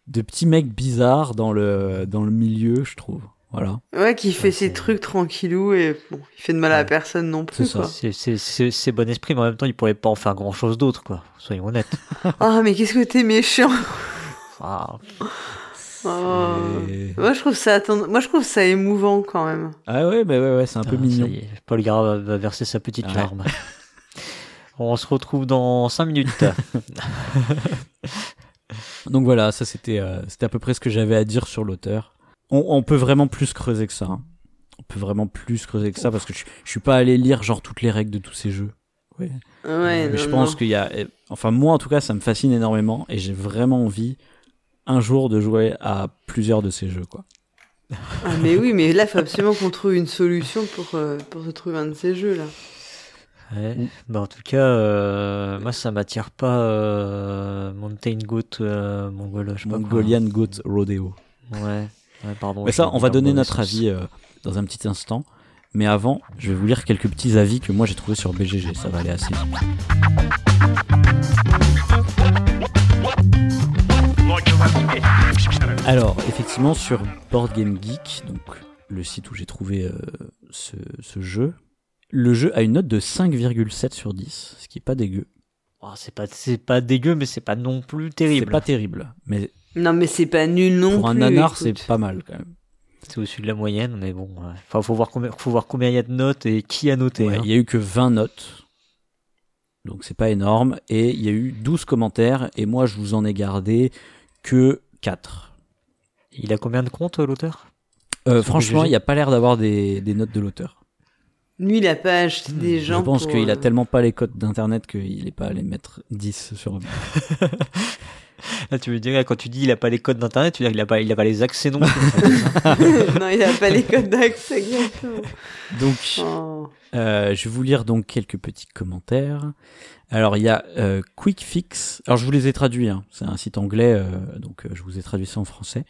de petit mec bizarre dans le dans le milieu, je trouve. Voilà. Ouais, qui fait Ouais, ses trucs tranquillou et bon, il fait de mal à Ouais. personne non plus, C'est ça. quoi. C'est, c'est, c'est, c'est bon esprit, mais en même temps, il pourrait pas en faire grand chose d'autre, quoi. Soyons honnêtes. Ah, mais qu'est-ce que t'es méchant. Ah, Oh. Moi, je trouve ça, attends, moi, je trouve ça émouvant quand même. Ah ouais, bah ouais, ouais, c'est un peu mignon. ça y est, Paul Gara va- va verser sa petite Ouais. larme. On se retrouve dans 5 minutes. Donc voilà, ça c'était euh, c'était à peu près ce que j'avais à dire sur l'auteur. On, on peut vraiment plus creuser que ça. hein. On peut vraiment plus creuser que ça parce que je, je suis pas allé lire genre toutes les règles de tous ces jeux. Ouais. Ouais, Mais non, je pense qu'il y a, enfin moi en tout cas, ça me fascine énormément et j'ai vraiment envie un jour de jouer à plusieurs de ces jeux quoi. Ah, mais oui, mais là, il faut absolument qu'on trouve une solution pour, euh, pour se trouver un de ces jeux, là. Ouais. Bah, en tout cas, euh, moi, ça m'attire pas euh, Mountain Goat euh, Mongol, je sais pas quoi. Mongolian Goat Rodeo. Ouais. ouais, pardon. Mais ça, on va donner notre sens. avis euh, dans un petit instant. Mais avant, je vais vous lire quelques petits avis que moi j'ai trouvés sur BGG. Ça va aller assez vite. Alors, effectivement, sur Board Game Geek, donc le site où j'ai trouvé euh, ce, ce jeu, Le jeu a une note de 5,7 sur 10, ce qui est pas dégueu. Oh, c'est pas, c'est pas dégueu, mais c'est pas non plus C'est terrible. pas terrible, mais Non, mais c'est pas nul non pour un plus. nanar, c'est pas mal quand même. C'est au-dessus de la moyenne, mais bon. ouais. Enfin, faut voir combien, faut voir combien il y a de notes et qui a noté. Ouais, hein. Il y a eu que 20 notes, donc c'est pas énorme, et il y a eu 12 commentaires, et moi je vous en ai gardé que 4. Il a combien de comptes, l'auteur? Euh, franchement, il n'y a pas l'air d'avoir des, des notes de l'auteur. Lui, il a pas acheté des gens. Hmm, Je pense pour, qu'il a euh, tellement pas les codes d'internet qu'il est pas allé mettre 10 sur Là, tu veux dire, quand tu dis il a pas les codes d'internet, tu veux dire qu'il a pas, il a pas les accès non plus. non, il a pas les codes d'accès, exactement. Donc, Oh. euh, je vais vous lire donc quelques petits commentaires. Alors, il y a euh, Quick Fix. Alors, je vous les ai traduits. hein. C'est un site anglais, euh, donc euh, je vous ai traduit ça en français.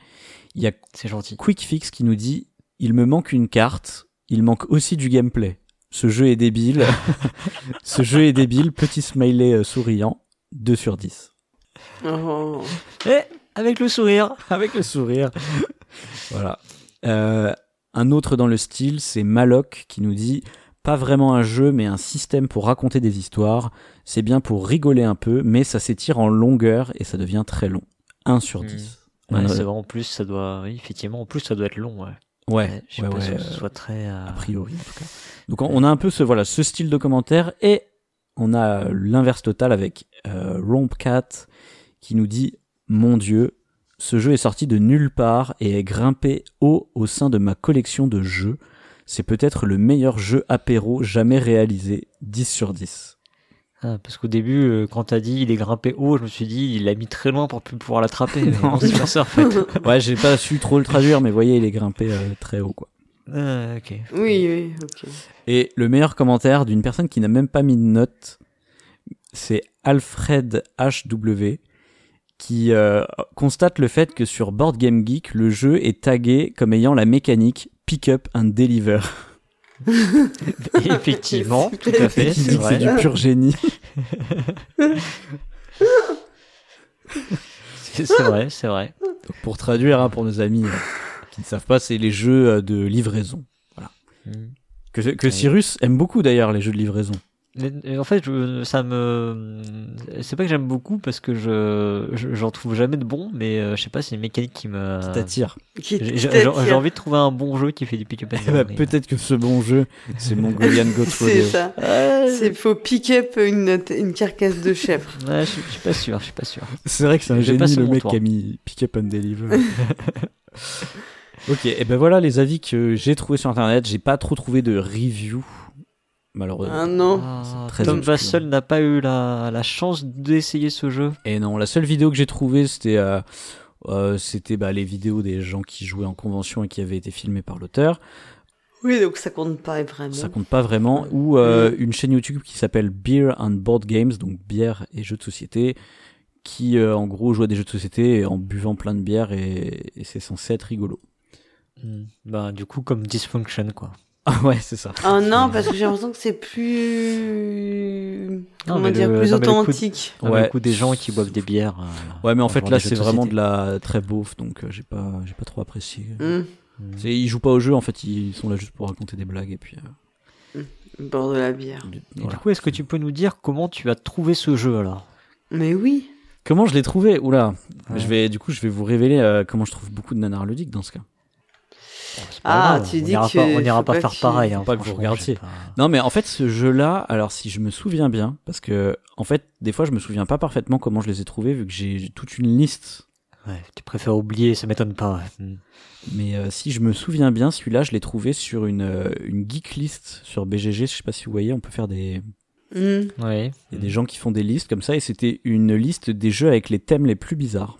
Il y a gentil. Quick Fix qui nous dit il me manque une carte, il manque aussi du gameplay. Ce jeu est débile. Ce jeu est débile. Petit smiley euh, souriant. 2 sur 10. Oh. Eh, avec le sourire. Avec le sourire. voilà. Euh, un autre dans le style, c'est Maloc qui nous dit pas vraiment un jeu, mais un système pour raconter des histoires. C'est bien pour rigoler un peu, mais ça s'étire en longueur et ça devient très long. 1 sur Hmm. 10. Ouais, On a- c'est vrai, en plus, ça doit, oui, effectivement, en plus, ça doit être long, ouais. Ouais, je suis ouais, pas ouais, sûr que ce euh, soit très, euh, a priori en tout cas. Donc on a un peu ce voilà ce style de commentaire et on a l'inverse total avec euh, Rompcat qui nous dit mon dieu ce jeu est sorti de nulle part et est grimpé haut au sein de ma collection de jeux. C'est peut-être le meilleur jeu apéro jamais réalisé. 10 sur 10. Ah, parce qu'au début, euh, quand t'as dit il est grimpé haut, je me suis dit il l'a mis très loin pour plus pouvoir l'attraper. Non, c'est pas ça en fait. Ouais, j'ai pas su trop le traduire, mais voyez, il est grimpé euh, très haut, quoi. Ah, ok. Oui, oui, ok. Et le meilleur commentaire d'une personne qui n'a même pas mis de note, c'est Alfred HW qui euh, constate le fait que sur Board Game Geek, le jeu est tagué comme ayant la mécanique pick up and deliver. Effectivement, tout à fait, c'est que du pur génie. C'est vrai, c'est vrai. Donc, pour traduire hein, pour nos amis euh, qui ne savent pas, c'est les jeux euh, de livraison. Mm. Que, que Ouais. Cyrus aime beaucoup d'ailleurs les jeux de livraison. Mais, euh, En fait, je, ça me, c'est pas que j'aime beaucoup parce que je, je- j'en trouve jamais de bon, mais euh, je sais pas, c'est une mécanique qui me, Qui t'attire. J'ai, envie de trouver un bon jeu qui fait du pick up and Eh ben, delivery. Peut-être que ce bon jeu, c'est Mongolian Goat C'est ça. Ouais, C'est faut pick up une, une carcasse de chèvre. ouais, je, je suis pas sûr, je suis pas sûr. C'est vrai que c'est un génie, le mec qui a mis Pick Up and Deliver. ok, et ben voilà les avis que j'ai trouvés sur internet. J'ai pas trop trouvé de review, malheureusement. Ah non. Ah, très Tom. Vassell n'a pas eu la, la chance d'essayer ce jeu. Et non, la seule vidéo que j'ai trouvée, c'était euh, euh, c'était bah, les vidéos des gens qui jouaient en convention et qui avaient été filmés par l'auteur. Oui, donc ça compte pas vraiment. Ça compte pas vraiment. Ou euh, une chaîne YouTube qui s'appelle Beer and Board Games, donc bière et jeux de société, qui euh, en gros joue à des jeux de société en buvant plein de bière et, et c'est censé être rigolo. Bah, du coup, comme Dysfunction, quoi. Ah ouais, c'est ça. Oh non, parce que j'ai l'impression que c'est plus. Comment dire, le- plus non, mais le coup de- authentique. Ouais. le coup des gens qui boivent des bières. euh, Ouais, mais en fait là c'est vraiment de la très beauf, donc euh, j'ai pas j'ai pas trop apprécié. Hmm. C'est ils jouent pas au jeu, en fait ils sont là juste pour raconter des blagues et puis. euh, Bord de la bière. Et voilà. du coup, est-ce que tu peux nous dire comment tu as trouvé ce jeu alors? Mais oui. Comment je l'ai trouvé? Oula, Ouais. je vais du coup je vais vous révéler euh, comment je trouve beaucoup de nanars ludiques dans ce cas. Ah, grave, tu on dis ira que pas, on ira faut pas pas faire que pareil. Hein, pas que vous regardiez. pas- Non mais en fait ce jeu-là, alors si je me souviens bien, parce que en fait des fois je me souviens pas parfaitement comment je les ai trouvés vu que j'ai toute une liste. Ouais, tu préfères oublier, ça m'étonne pas. ouais. Hmm. Mais euh, si je me souviens bien, celui-là je l'ai trouvé sur une euh, une geek list sur BGG. Je sais pas si vous voyez, on peut faire des Hum. Ouais. Il y a des gens qui font des listes comme ça et c'était une liste des jeux avec les thèmes les plus bizarres.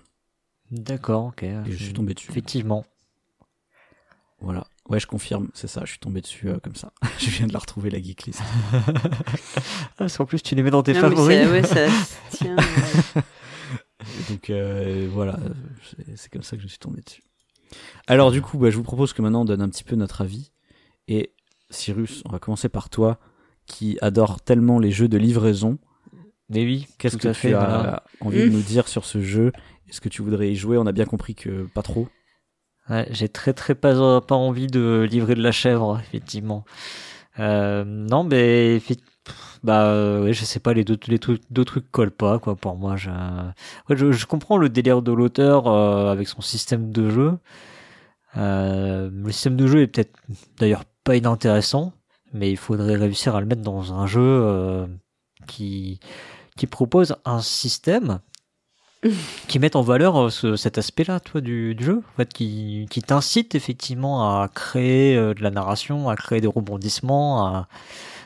D'accord, ok. Et je suis tombé dessus. Effectivement. Voilà. Ouais, je confirme, c'est ça, je suis tombé dessus euh, comme ça. je viens de la retrouver, la geek list. Ah, parce qu'en plus, tu les mets dans tes Non, favoris. ouais, ça tient. ouais. Donc euh, voilà, c'est- comme ça que je suis tombé dessus. Alors du coup, bah, je vous propose que maintenant on donne un petit peu notre avis. Et Cyrus, on va commencer par toi, qui adore tellement les jeux de livraison. Mais oui, Qu'est-ce que tu fait, as voilà. envie de nous dire sur ce jeu Est-ce que tu voudrais y jouer? On a bien compris que pas trop. Ouais, j'ai très très pas, pas envie de livrer de la chèvre, effectivement. Euh, non, mais bah euh, ouais, je sais pas, les deux, les trucs, deux trucs collent pas quoi pour moi. Je, je, comprends le délire de l'auteur euh, avec son système de jeu. Euh, le système de jeu est peut-être d'ailleurs pas inintéressant, mais il faudrait réussir à le mettre dans un jeu euh, qui qui propose un système qui met en valeur euh, ce- cet aspect-là, toi, du, jeu, en fait, qui, qui t'incite effectivement à créer euh, de la narration, à créer des rebondissements,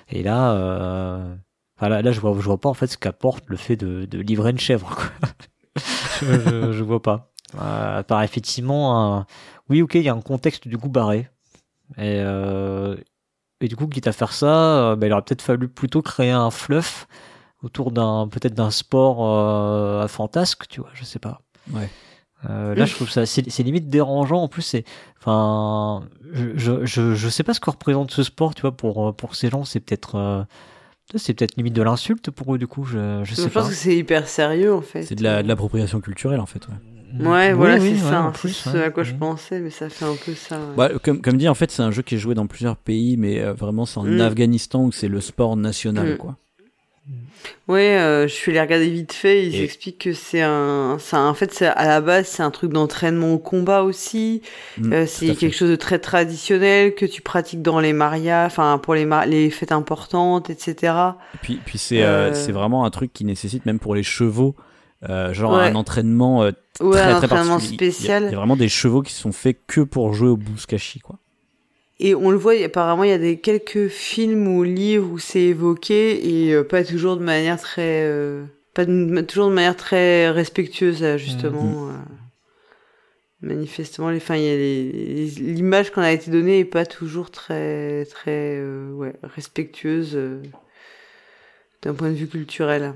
et là, euh, là, là, je vois, je vois pas en fait ce qu'apporte le fait de, livrer une chèvre. Je, je, vois pas. Euh, à part effectivement, un- oui, ok, il y a un contexte du coup barré, et, du coup, quitte à faire ça, bah, il aurait peut-être fallu plutôt créer un fluff autour d'un peut-être d'un sport euh, à fantasque, tu vois, je sais pas. Ouais. Euh, là, je trouve ça c'est limite dérangeant. En plus, c'est enfin, je, je je sais pas ce que représente ce sport, tu vois, pour euh, pour ces gens, c'est peut-être euh, c'est peut-être limite de l'insulte pour eux du coup, je je Je sais pense pas. que c'est hyper sérieux en fait. C'est de la- de l'appropriation culturelle en fait. Ouais. Ouais, Oui, voilà, oui, c'est ouais, ça. en C'est plus, ce ouais. à quoi je Mhm. pensais, mais ça fait un peu ça. ouais. Bah, comme, comme dit, en fait, c'est un jeu qui est joué dans plusieurs pays, mais euh, vraiment, c'est en Mm. Afghanistan où c'est le sport national, Mm. quoi. Ouais, euh, je suis les regarder vite fait. Ils Et- expliquent que c'est un, en fait, à la base, c'est un truc d'entraînement au combat aussi. Mm, Euh, c'est quelque chose de très traditionnel que tu pratiques dans les marias, enfin pour les les fêtes importantes, etc. Et puis, puis c'est euh, c'est vraiment un truc qui nécessite, même pour les chevaux, genre Ouais. un entraînement Ouais, très, un très entraînement particulier. Il y a- spécial. Il y, a vraiment des chevaux qui sont faits que pour jouer au bouskashi, quoi. Et on le voit, apparemment, il y a des quelques films ou livres où c'est évoqué et euh, pas toujours de manière très, euh, pas de- toujours de manière très respectueuse, euh, justement. euh. manifestement, les, enfin, l'image qu'on a été donnée est pas toujours très, très, euh, ouais, respectueuse euh, d'un point de vue culturel.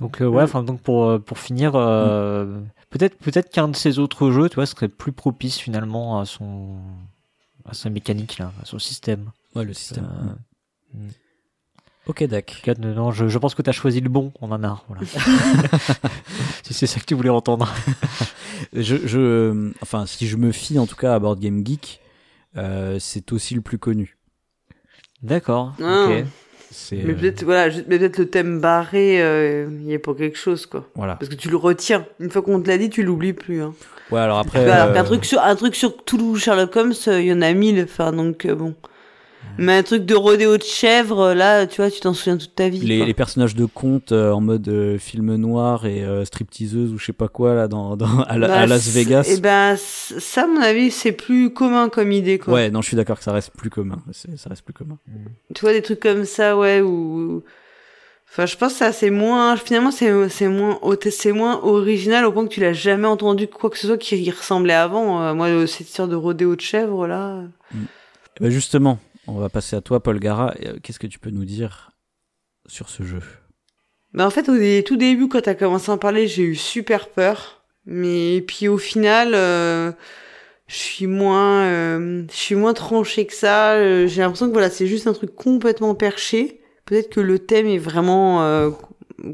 Donc euh, ouais, Mm. enfin donc pour pour finir, euh, peut-être peut-être qu'un de ces autres jeux, tu vois, serait plus propice finalement à son à sa mécanique là, à son système. Ouais, le système. Euh, Mm. Ok, Dak. Non, je, je pense que tu as choisi le bon, on en a. Voilà. si c'est ça que tu voulais entendre. Je, je, enfin, si je me fie en tout cas à Board Game Geek, euh, c'est aussi le plus connu. D'accord. Ah. ok. Mais euh, peut-être, voilà, peut-être le thème barré, euh, il y est pour quelque chose, quoi. voilà. Parce que tu le retiens. Une fois qu'on te l'a dit, tu l'oublies plus, hein. Ouais, alors après. Alors euh, truc sur un truc sur Toulouse Sherlock Holmes, euh, il y en a mille. Enfin donc bon. Mais un truc de rodéo de chèvre, là, tu vois, tu t'en souviens toute ta vie. les, quoi. les personnages de conte euh, en mode euh, film noir et euh, stripteaseuse ou je sais pas quoi là dans, dans à, la- Bah, à Las Vegas. Eh ben ça, à mon avis, c'est plus commun comme idée, quoi. Ouais, non, je suis d'accord que ça reste plus commun. Ça reste plus commun. Tu vois des trucs comme ça, ouais, ou. Enfin, je pense que ça, c'est moins. Finalement, c'est c'est moins, c'est moins original au point que tu l'as jamais entendu quoi que ce soit qui y ressemblait avant. Moi, cette histoire de rodéo de chèvre, là. Eh ben, justement, on va passer à toi, Paul Gara. Euh, Qu'est-ce que tu peux nous dire sur ce jeu? Bah en fait, au tout début, quand t'as commencé à en parler, j'ai eu super peur. Mais puis au final, euh, je suis moins, euh, je suis moins tranchée que ça. Euh, J'ai l'impression que voilà, c'est juste un truc complètement perché. Peut-être que le thème est vraiment euh,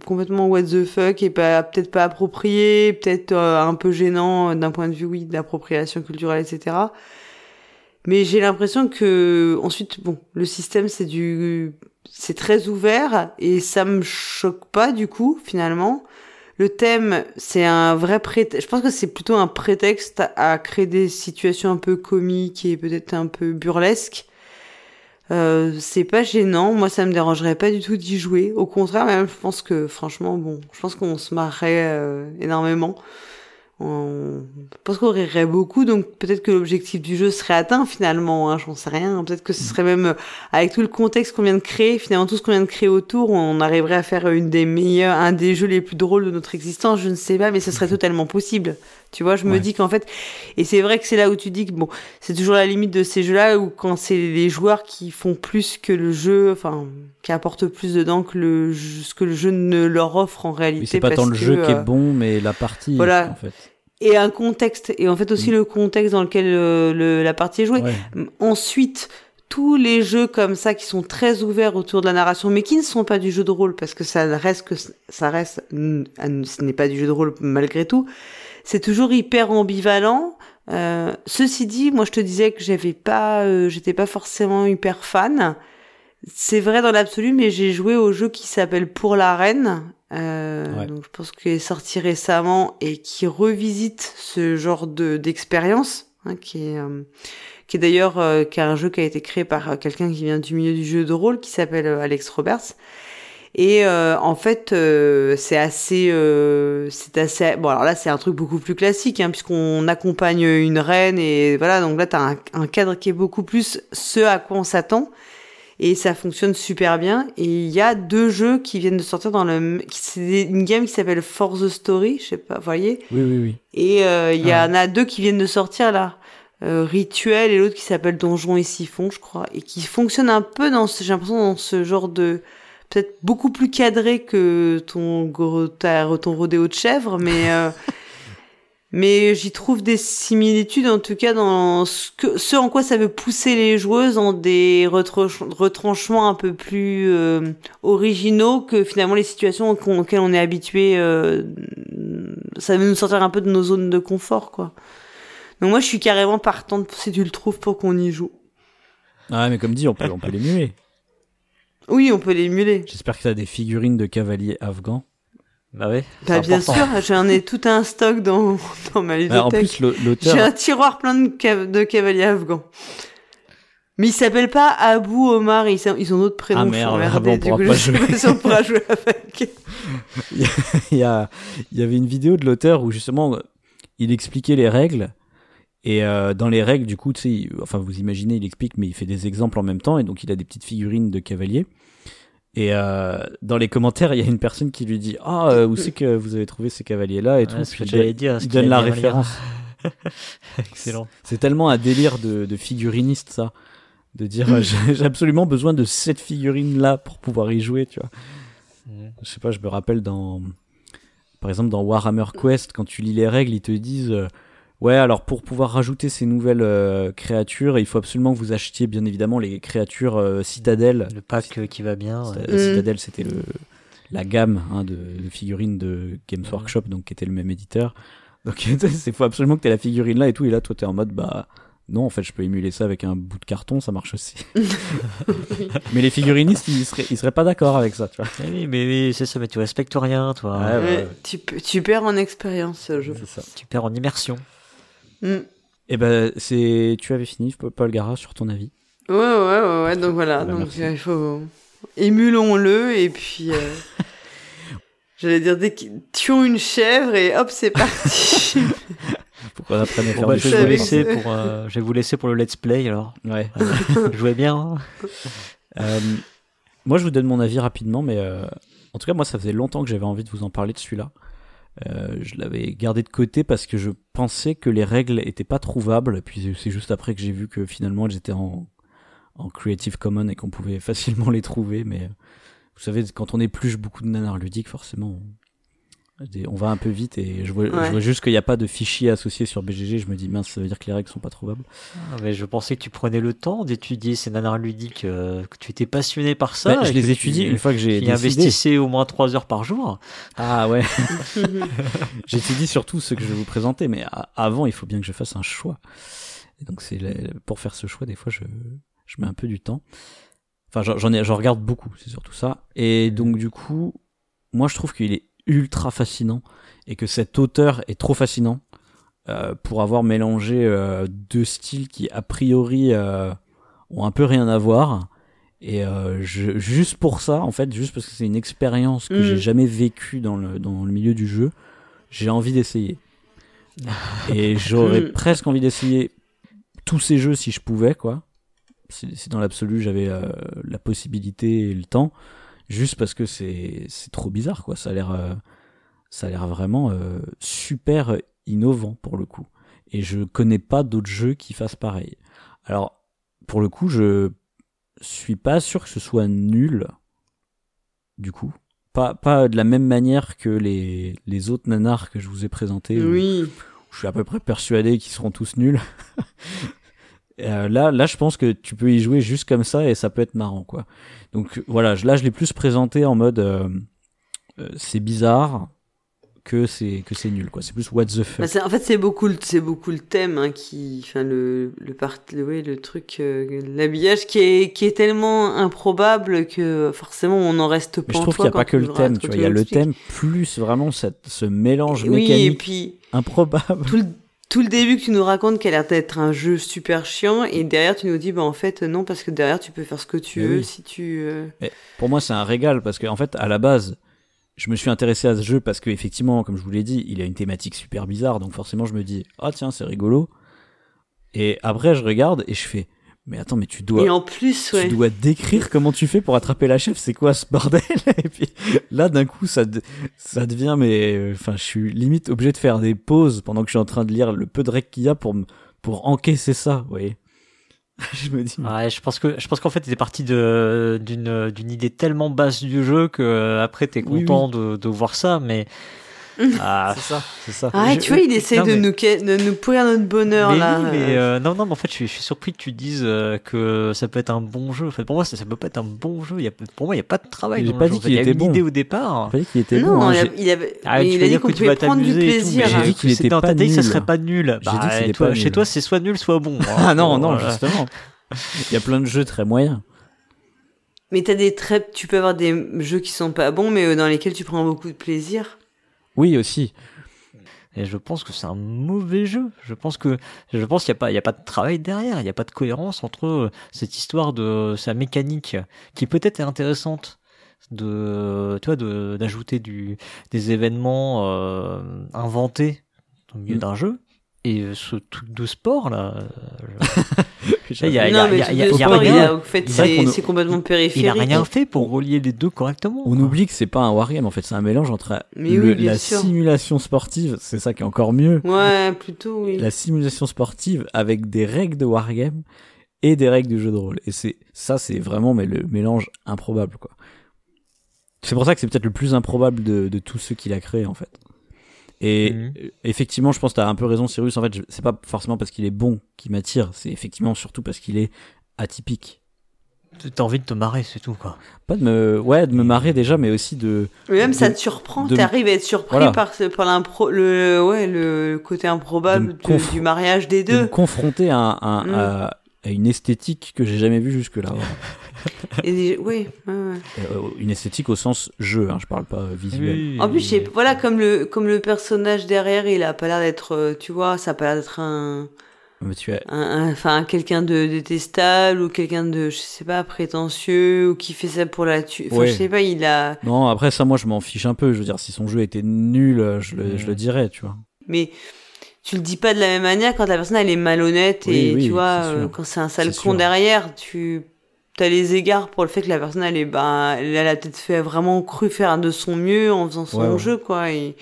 complètement what the fuck et pas peut-être pas approprié, peut-être euh, un peu gênant d'un point de vue oui d'appropriation culturelle, etc. Mais j'ai l'impression que ensuite, bon, le système c'est du, c'est très ouvert et ça me choque pas du coup finalement. Le thème, c'est un vrai prétexte. Je pense que c'est plutôt un prétexte à, créer des situations un peu comiques et peut-être un peu burlesques. Euh, c'est pas gênant. Moi, ça me dérangerait pas du tout d'y jouer. Au contraire, même, je pense que, franchement, bon, je pense qu'on se marrerait euh, énormément. On... Je pense qu'on rirait beaucoup, donc peut-être que l'objectif du jeu serait atteint finalement, hein, j'en sais rien. Peut-être que ce serait même, euh, avec tout le contexte qu'on vient de créer, finalement tout ce qu'on vient de créer autour, on arriverait à faire une des meilleurs, un des jeux les plus drôles de notre existence, je ne sais pas, mais ce serait totalement possible. Tu vois, je me Ouais. dis qu'en fait, et c'est vrai que c'est là où tu dis que bon, c'est toujours la limite de ces jeux-là où quand c'est les joueurs qui font plus que le jeu, enfin, qui apportent plus dedans que le, ce que le jeu ne leur offre en réalité. Oui, c'est pas tant le que, jeu qui euh, est bon, mais la partie. voilà. En fait. Et un contexte et en fait aussi Mm. le contexte dans lequel euh, le, la partie est jouée. Ouais. Ensuite, tous les jeux comme ça qui sont très ouverts autour de la narration, mais qui ne sont pas du jeu de rôle parce que ça reste que ça reste, ce n'est pas du jeu de rôle malgré tout. C'est toujours hyper ambivalent. Euh, ceci dit, moi je te disais que j'avais pas, euh, j'étais pas forcément hyper fan. C'est vrai dans l'absolu, mais j'ai joué au jeu qui s'appelle Pour la Reine. Euh, Ouais. Donc je pense qu'il est sorti récemment et qui revisite ce genre de d'expérience, hein, qui est euh, qui est d'ailleurs euh, qui est un jeu qui a été créé par quelqu'un qui vient du milieu du jeu de rôle, qui s'appelle Alex Roberts. Et en fait, c'est assez, c'est assez. Bon, alors là, c'est un truc beaucoup plus classique, hein, puisqu'on accompagne une reine et voilà. Donc là, t'as un, un cadre qui est beaucoup plus ce à quoi on s'attend, et ça fonctionne super bien. Et il y a deux jeux qui viennent de sortir dans le, c'est une game qui s'appelle For the Story, je sais pas, vous voyez? Oui, oui, oui. Et euh, il y Ah. en a deux qui viennent de sortir là. Euh, Rituel et l'autre qui s'appelle Donjon et Siphon, je crois, et qui fonctionne un peu dans ce, j'ai l'impression dans ce genre de peut-être beaucoup plus cadré que ton ta- ton rodéo de chèvre, mais euh, mais j'y trouve des similitudes en tout cas dans ce que ce en quoi ça veut pousser les joueuses en des retranch- retranchements un peu plus euh, originaux que finalement les situations auxquelles on est habitué. euh, ça veut nous sortir un peu de nos zones de confort, quoi. Donc moi, je suis carrément partante si tu le trouves pour qu'on y joue. Ah, mais comme dit, on peut, on peut l'émuler. Oui, on peut l'émuler. J'espère que t'as des figurines de cavaliers afghans. Bah ouais. Bah, bien important. sûr, j'en ai tout un stock dans, dans ma Bah, en ludothèque. plus, l'au- l'auteur. J'ai un tiroir plein de, cav- de cavaliers afghans. Mais ils s'appellent pas Abou Omar, ils, ils ont d'autres prénoms. Ah, merde, ah bon, on pourra coup, pas je sais jouer. pas si on pourra jouer avec. il y a, il y avait une vidéo de l'auteur où justement il expliquait les règles et euh, dans les règles du coup tu sais enfin vous imaginez il explique mais il fait des exemples en même temps et donc il a des petites figurines de cavaliers et euh, dans les commentaires il y a une personne qui lui dit ah euh, où c'est que vous avez trouvé ces cavaliers là et Ouais, tout Puis que il dire, il donne la référence Excellent. c'est tellement un délire de, de figuriniste ça de dire euh, j'ai absolument besoin de cette figurine là pour pouvoir y jouer tu vois Mhm. je sais pas, je me rappelle dans, par exemple, dans Warhammer Quest, quand tu lis les règles, ils te disent, euh, ouais, alors pour pouvoir rajouter ces nouvelles euh, créatures, il faut absolument que vous achetiez, bien évidemment, les créatures euh, citadelles. Le pack euh, qui va bien. ouais. Cita- Mm. Citadel, c'était le la gamme hein, de, de figurines de Games Workshop, donc qui était le même éditeur. Donc il faut absolument que tu aies la figurine là et tout, et là toi t'es en mode bah non en fait je peux émuler ça avec un bout de carton, ça marche aussi. mais les figurinistes ils seraient ils seraient pas d'accord avec ça, tu vois. Eh oui, mais oui, c'est ça, mais tu respectes rien, toi. Ouais, ouais. Ouais, tu, tu perds en expérience, ça. Tu perds en immersion. Mm. Et ben c'est tu avais fini Paul Gara sur ton avis. Ouais, ouais, ouais, ouais, donc voilà. Bah, donc euh, il faut. Émulons-le et puis. euh, J'allais dire, dès qu'ils tuons une chèvre et hop, c'est parti. Pour qu'on apprenne à Bon, faire bah, des je, vais vous laisser que- pour, euh, je vais vous laisser pour le let's play alors. Ouais. Jouez bien. hein. Euh, moi, je vous donne mon avis rapidement, mais euh, en tout cas, moi, ça faisait longtemps que j'avais envie de vous en parler de celui-là. Euh, je l'avais gardé de côté parce que je pensais que les règles étaient pas trouvables. Puis c'est juste après que j'ai vu que finalement elles étaient en, en Creative Commons et qu'on pouvait facilement les trouver. Mais euh, vous savez, quand on épluche beaucoup de nanars ludiques, forcément, on, va un peu vite. Et je vois, Ouais. je vois juste qu'il n'y a pas de fichier associé sur BGG. Je me dis mince, ça veut dire que les règles sont pas trouvables. Ah, mais je pensais que tu prenais le temps d'étudier ces nanars ludiques, euh, que tu étais passionné par ça. Bah, je les étudie tu- une fois que j'ai investissais au moins 3 heures par jour. Ah ouais. J'étudie surtout ce que je vais vous présenter, mais avant, il faut bien que je fasse un choix. Et donc, c'est le- pour faire ce choix, des fois, je, je mets un peu du temps. Enfin, j'en- j'en ai, j'en regarde beaucoup, c'est surtout ça. Et donc, du coup, moi, je trouve qu'il est ultra fascinant et que cet auteur est trop fascinant euh, pour avoir mélangé euh, deux styles qui, a priori, euh, ont un peu rien à voir. Et euh, je, juste pour ça, en fait, juste parce que c'est une expérience que Mm. j'ai jamais vécue dans le, dans le milieu du jeu, j'ai envie d'essayer. Et j'aurais Mm. presque envie d'essayer tous ces jeux si je pouvais, quoi. Si, si dans l'absolu j'avais euh, la possibilité et le temps, juste parce que c'est c'est trop bizarre, quoi. Ça a l'air euh, ça a l'air vraiment euh, super innovant pour le coup. Et je connais pas d'autres jeux qui fassent pareil. Alors pour le coup, je suis pas sûr que ce soit nul. Du coup, pas pas de la même manière que les les autres nanars que je vous ai présentés. où- oui. je suis à peu près persuadé qu'ils seront tous nuls. Euh, là, là, je pense que tu peux y jouer juste comme ça et ça peut être marrant, quoi. Donc voilà, là, je l'ai plus présenté en mode euh, euh, c'est bizarre. que c'est que c'est nul quoi. C'est plus what the fuck. Bah, c'est- en fait, c'est beaucoup, le- c'est beaucoup le thème hein, qui, enfin le le part, le, ouais, le truc, l'habillage qui est qui est tellement improbable que forcément on en reste Mais je trouve qu'il n'y a pas que le thème, racontes- tu vois. Il y a le thème plus vraiment cette, ce mélange Oui, et mécanique puis improbable. tout le tout le début que tu nous racontes qu'elle a l'air d'être un jeu super chiant et derrière tu nous dis bah en fait non parce que derrière tu peux faire ce que tu Mais veux oui. si tu euh, Pour moi, c'est un régal parce que en fait, à la base, je me suis intéressé à ce jeu parce que effectivement, comme je vous l'ai dit, il a une thématique super bizarre, donc forcément, je me dis ah tiens, c'est rigolo. Et après, je regarde et je fais mais attends, mais tu dois et en plus tu ouais. dois décrire comment tu fais pour attraper la chef, c'est quoi ce bordel Et puis là, d'un coup, ça, de- ça devient, mais euh, enfin, je suis limite obligé de faire des pauses pendant que je suis en train de lire le peu de règles qu'il y a pour pour encaisser ça, vous voyez. je me dis, Ouais, je pense que je pense qu'en fait t'es parti de d'une d'une idée tellement basse du jeu que euh, après t'es Oui, content De, de voir ça, mais ah, c'est ça, c'est ça. ah je- tu vois il essaie non, de mais- nous que- de nous pourrir notre bonheur mais, là oui, mais euh. non non mais en fait je suis, je suis surpris que tu dises euh, que ça peut être un bon jeu. En fait pour moi ça, ça peut pas être un bon jeu. Il y a pour moi il y a pas de travail. J'ai dans pas le jeu. dit qu'il il y a était une bon. idée au départ. J'ai pas dit qu'il était non bon. hein, il, avait- Ah, mais il a dit qu'on pouvait prendre du plaisir J'ai dit dit qu'il était dans ta pas tête que ça nul. serait pas nul. Dit Bah, chez nul. toi c'est soit nul soit bon. hein. Ah non, non, justement. Il y a plein de jeux très moyens. mais t'as des très tu peux avoir des jeux qui sont pas bons mais euh, dans lesquels tu prends beaucoup de plaisir Oui, aussi. Et je pense que c'est un mauvais jeu. Je pense que je pense qu'il n'y a pas il y a pas de travail derrière. Il n'y a pas de cohérence entre euh, cette histoire de sa mécanique qui peut-être est intéressante de tu vois de d'ajouter du des événements euh, inventés au milieu Mm. d'un jeu et euh, ce truc de sport là. J'avoue. Il y a- non mais y a- tu y a- le y a sport, il rien. a- en fait C'est complètement Il a périphérique rien fait pour relier les deux correctement. On oublie que c'est pas un wargame en fait, c'est un mélange entre la simulation sportive, c'est ça qui est encore mieux, ouais plutôt oui la simulation sportive avec des règles de wargame et des règles du jeu de rôle. Et c'est ça, c'est vraiment mais le mélange improbable quoi. C'est pour ça que c'est peut-être le plus improbable de, de tous ceux qu'il a créé en fait. Et Mhm. effectivement, je pense que t'as un peu raison, Cyrus. En fait, c'est pas forcément parce qu'il est bon qui m'attire, c'est effectivement surtout parce qu'il est atypique. T'as envie de te marrer, c'est tout quoi. Pas de me, ouais, de me marrer déjà, mais aussi de, Mais même de- ça te surprend, de- t'arrives à être surpris Voilà. par, ce- par l'impro, le, ouais, le côté De improbable du, conf- du mariage des de me deux. confronter à, un- un- Mm. à, à une esthétique que j'ai jamais vue jusque-là. Et des- oui, ouais, ouais. Euh, une esthétique au sens jeu, hein, je parle pas euh, visuel. En plus, voilà, comme le, comme le personnage derrière, il a pas l'air d'être, euh, tu vois, ça a pas l'air d'être un, Mais tu as, un, un- enfin, quelqu'un de détestable ou quelqu'un de, je sais pas, prétentieux ou qui fait ça pour la tuer. Enfin, Ouais. je sais pas, il a, non, après ça, moi, je m'en fiche un peu. Je veux dire, si son jeu était nul, je le, je le dirais, tu vois. mais tu le dis pas de la même manière quand la personne elle est malhonnête Oui, et oui, tu vois euh, quand c'est un sale con sûr. derrière tu as les égards pour le fait que la personne elle est ben elle a peut-être fait vraiment cru faire de son mieux en faisant son Ouais, jeu quoi et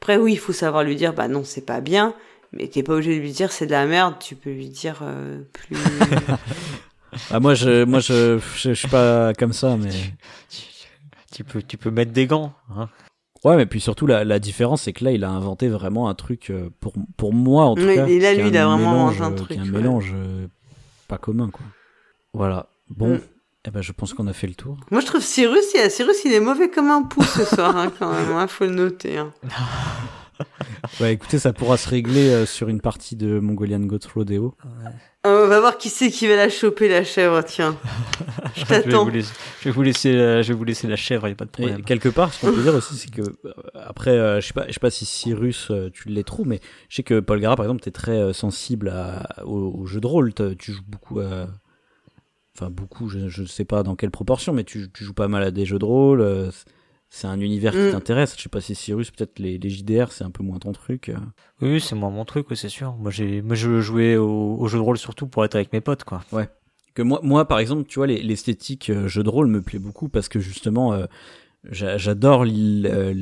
après oui il faut savoir lui dire bah non c'est pas bien mais t'es pas obligé de lui dire c'est de la merde tu peux lui dire euh, plus Ah, moi, je, moi, je, je, je suis pas comme ça, mais. Tu peux, tu peux mettre des gants. Hein. Ouais, mais puis surtout, la, la différence, c'est que là, il a inventé vraiment un truc, euh, pour, pour moi, en tout Oui, cas. et là, lui, il a vraiment mélange, inventé un euh, truc, un ouais. mélange euh, pas commun, quoi. Voilà. Bon, Mm. eh ben, je pense qu'on a fait le tour. moi je trouve Cyrus il, Cyrus il est mauvais comme un pouce ce soir hein, quand même hein, faut le noter hein. Ouais, écoutez, ça pourra se régler euh, sur une partie de Mongolian Goat Rodeo. Euh, on va voir qui c'est qui va la choper la chèvre tiens je Je vais, t'attends vous laisser, je, vais vous laisser, la- je vais vous laisser la chèvre, il n'y a pas de Et problème. quelque part, ce qu'on peut dire aussi, c'est que euh, après, euh, je sais pas, je sais pas si Cyrus, euh, tu l'es trop, mais je sais que Paul Gara, par exemple, t'es très euh, sensible à, au, au jeu de rôle. Tu joues beaucoup à, enfin beaucoup, je, je sais pas dans quelle proportion, mais tu, tu joues pas mal à des jeux de rôle. euh, c'est un univers qui Mm. t'intéresse. Je sais pas si Cyrus, peut-être les, les JDR, c'est un peu moins ton truc. euh. Oui, c'est moi mon truc, c'est sûr. Moi, j'ai, moi, je jouais au, au jeu de rôle surtout pour être avec mes potes, quoi. que moi, moi par exemple, tu vois, les- l'esthétique euh, jeu de rôle me plaît beaucoup parce que justement, euh, j'a- j'adore l'il- euh,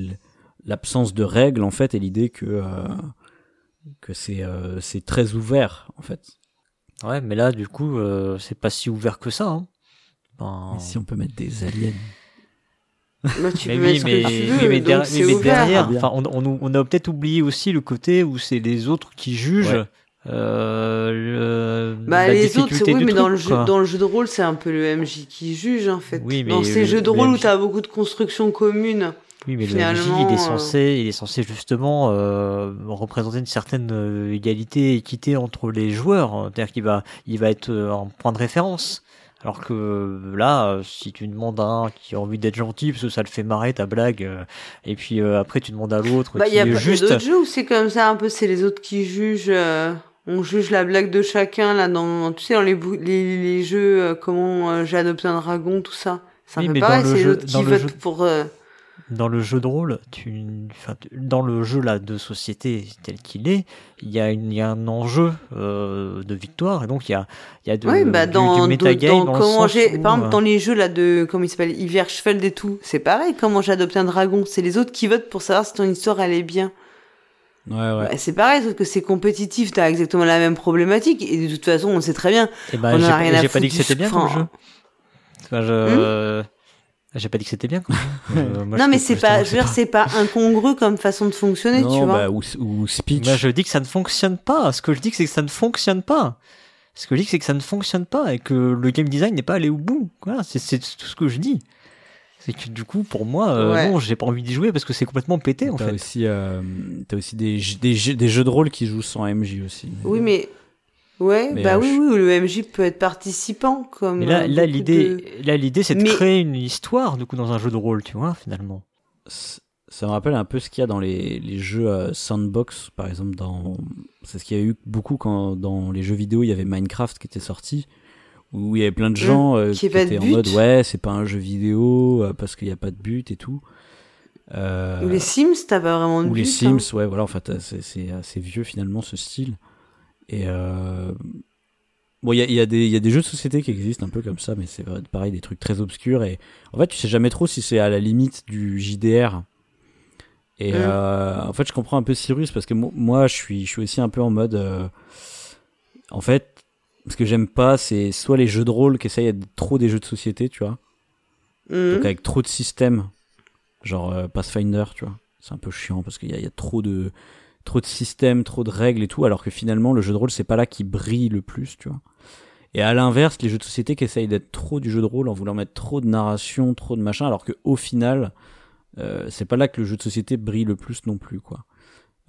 l'absence de règles en fait et l'idée que euh, que c'est euh, c'est très ouvert en fait. Ouais, mais là, du coup, euh, c'est pas si ouvert que ça. Hein. Ben, Mais si on peut mettre des aliens. Bah, tu mais peux oui, mettre ce mais, que tu oui, veux, mais, donc derrière, Ah, on, on, on a peut-être oublié aussi le côté où c'est les autres qui jugent. Ouais. Euh, le- Bah, la les autres, c'est oui, mais truc, dans le, jeu, dans le jeu de rôle, c'est un peu le MJ qui juge, en fait. Oui, mais dans ces le- jeux de le rôle où MJ t'as beaucoup de constructions communes, Oui, mais le MJ, il est euh, censé, il est censé justement euh, représenter une certaine euh, égalité, équité entre les joueurs. C'est-à-dire qu'il va, il va être euh, un point de référence. Alors que euh, là, euh, si tu demandes à un qui a envie d'être gentil, parce que ça le fait marrer ta blague, euh, et puis euh, après tu demandes à l'autre Bah, il qui y a est juste. d'autres jeux où c'est comme ça un peu, c'est les autres qui jugent. euh, on juge la blague de chacun là dans, tu sais, dans les les, les jeux, euh, comment euh, j'ai adopté un dragon, tout ça. C'est un Oui, mais pareil, c'est l'autre qui dans le vote jeu- pour. Dans le jeu de rôle, tu, enfin, dans le jeu là de société tel qu'il est, il y a, une, il y a un enjeu euh, de victoire et donc il y a, il y a de, Oui, bah du, dans, du metagame dans, dans, comment j'ai, où, par exemple, euh, dans les jeux là de, comment il s'appelle, Iverschfeld et tout, c'est pareil, comment j'ai adopté un dragon, c'est les autres qui votent pour savoir si ton histoire elle est bien. Ouais, ouais. Bah, c'est pareil, sauf que c'est compétitif, t'as exactement la même problématique, et de toute façon, on sait très bien. eh ben, on j'ai a pas- rien à j'ai pas dit que c'était bien comme jeu. Enfin, je, j'ai pas dit que c'était bien. Moi, je non, mais c'est pas, je veux dire, c'est pas incongru comme façon de fonctionner, tu vois. bah, ou, ou speech. Moi, je dis que ça ne fonctionne pas. Ce que je dis, c'est que ça ne fonctionne pas. Ce que je dis, c'est que ça ne fonctionne pas et que le game design n'est pas allé au bout. Voilà, c'est c'est tout ce que je dis. C'est que du coup, pour moi, euh, Ouais. non, j'ai pas envie d'y jouer parce que c'est complètement pété en T'as fait. aussi, euh, t'as aussi des, des, jeux, des jeux de rôle qui jouent sans MJ aussi. Oui, mais, ouais, Mais, bah euh, oui, je- oui, le MJ peut être participant, comme. Mais là, euh, là beaucoup l'idée, de- là, l'idée, c'est de Mais- créer une histoire du coup dans un jeu de rôle, tu vois, finalement. Ça me rappelle un peu ce qu'il y a dans les, les jeux euh, sandbox, par exemple. Dans... C'est ce qu'il y a eu beaucoup quand dans les jeux vidéo, il y avait Minecraft qui était sorti, où il y avait plein de gens euh, Mmh, qui qui de étaient en but. mode ouais, c'est pas un jeu vidéo parce qu'il n'y a pas de but et tout. Euh, Ou les Sims, t'as pas vraiment de ou les but, Sims, hein. ouais, voilà, en fait, c'est c'est assez vieux finalement ce style. Et euh... bon, il y a, il y, a des- il y a des jeux de société qui existent un peu comme ça, mais c'est pareil, des trucs très obscurs. Et en fait, tu sais jamais trop si c'est à la limite du JDR. Et euh, en fait, je comprends un peu Cyrus parce que mo- moi, je suis, je suis aussi un peu en mode. euh, En fait, ce que j'aime pas, c'est soit les jeux de rôle qui essayent d'être trop des jeux de société, tu vois. Mhm. Donc avec trop de systèmes, genre euh, Pathfinder, tu vois. C'est un peu chiant parce qu'il y, y a trop de trop de systèmes, trop de règles et tout, alors que finalement le jeu de rôle c'est pas là qui brille le plus, tu vois. Et à l'inverse, les jeux de société qui essayent d'être trop du jeu de rôle en voulant mettre trop de narration, trop de machin, alors que au final, euh, c'est pas là que le jeu de société brille le plus non plus, quoi.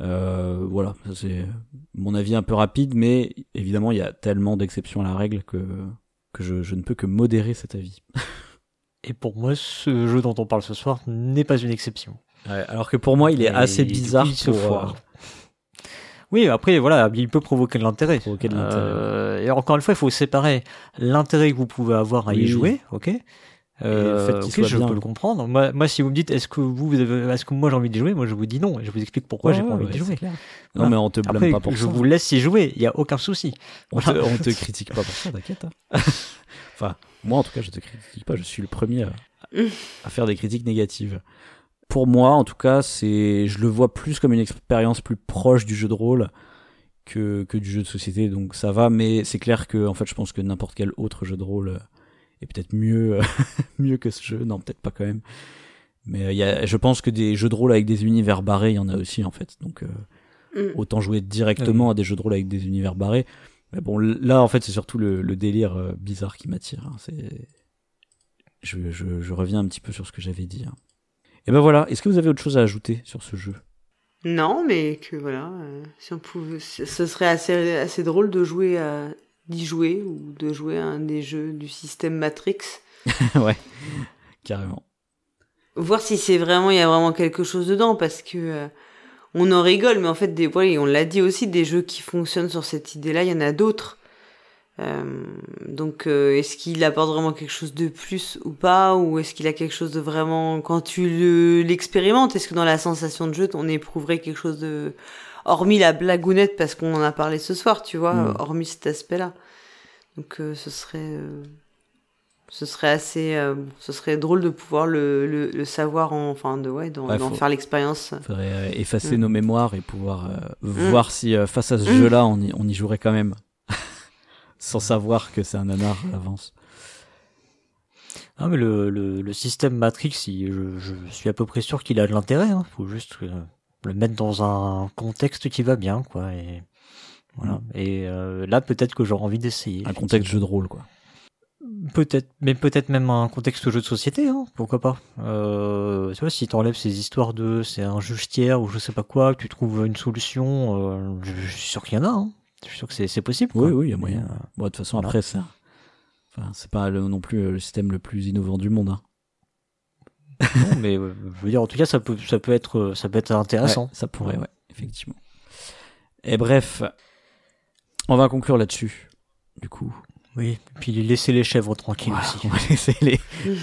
Euh, voilà, c'est mon avis un peu rapide, mais évidemment il y a tellement d'exceptions à la règle que que je, je ne peux que modérer cet avis. Et pour moi, ce jeu dont on parle ce soir n'est pas une exception. Ouais, alors que pour moi, il est Et assez bizarre pour. euh, Oui, après, voilà, il peut provoquer de l'intérêt. De Euh, et encore une fois, il faut séparer l'intérêt que vous pouvez avoir à y Oui. jouer, ok? Euh, fait qu'il ok, soit je bien. peux le comprendre. Moi, moi, si vous me dites, est-ce que vous, est-ce que moi j'ai envie d'y jouer, moi je vous dis non, et je vous explique pourquoi j'ai ouais, pas envie ouais, c'est jouer. clair. Non, mais on te blâme Après, pas pour je ça. vous laisse y jouer, il y a aucun souci. On, te, on te critique pas pour ça, t'inquiète. hein. enfin, moi en tout cas, je te critique pas. Je suis le premier à, à faire des critiques négatives. Pour moi, en tout cas, c'est, je le vois plus comme une expérience plus proche du jeu de rôle que, que du jeu de société. Donc ça va, mais c'est clair que, en fait, je pense que n'importe quel autre jeu de rôle euh, est peut-être mieux, mieux que ce jeu. Non, peut-être pas quand même. Mais euh, il y a, je pense que des jeux de rôle avec des univers barrés, il y en a aussi en fait. Donc euh, Mm. autant jouer directement à des jeux de rôle avec des univers barrés. Mais bon, là, en fait, c'est surtout le, le délire euh, bizarre qui m'attire. hein. C'est, je, je, je reviens un petit peu sur ce que j'avais dit. hein. Et ben voilà. Est-ce que vous avez autre chose à ajouter sur ce jeu? Non, mais que voilà, euh, si on pouvait, ce serait assez, assez drôle de jouer à, d'y jouer ou de jouer à un des jeux du système Matrix. Ouais, carrément. Voir si c'est vraiment, il y a vraiment quelque chose dedans parce que euh, on en rigole, mais en fait, des, ouais, on l'a dit aussi, des jeux qui fonctionnent sur cette idée-là, il y en a d'autres. Euh, donc, euh, est-ce qu'il apporte vraiment quelque chose de plus ou pas, ou est-ce qu'il a quelque chose de vraiment quand tu le- l'expérimentes, est-ce que dans la sensation de jeu, on éprouverait quelque chose de hormis la blagounette parce qu'on en a parlé ce soir, tu vois, Mm. hormis cet aspect-là. Donc, euh, ce serait euh, ce serait assez euh, ce serait drôle de pouvoir le, le, le savoir en, enfin de ouais d'en Ouais, faire l'expérience Faudrait euh, effacer Mm. nos mémoires et pouvoir euh, voir si face à ce Mm. jeu-là, on y, on y jouerait quand même, sans savoir que c'est un nanar à l'avance. Ah, mais le, le, le système Matrix, il- je, je suis à peu près sûr qu'il a de l'intérêt. Il faut juste euh, le mettre dans un contexte qui va bien, quoi. Et voilà. Et euh, là, peut-être que j'aurais envie d'essayer. Un contexte jeu de rôle, quoi. Peut-être, mais peut-être même un contexte jeu de société, hein, pourquoi pas. Euh, tu vois, si t'enlèves ces histoires de c'est un juge tiers ou je sais pas quoi, que tu trouves une solution, je, je suis sûr qu'il y en a. Hein. Je suis sûr que c'est, possible. quoi. Oui, oui, il y a moyen. Euh, Bon, de toute façon, Voilà. après, ça. Enfin, c'est pas le- non plus le système le plus innovant du monde. Hein. non, mais euh, je veux dire, en tout cas, ça peut, ça peut être, euh, ça peut être intéressant. Ouais, ça pourrait, ouais, effectivement. Et bref, on va conclure là-dessus. Du coup, Oui. Puis laisser les chèvres tranquilles Voilà, aussi. on va laisser les,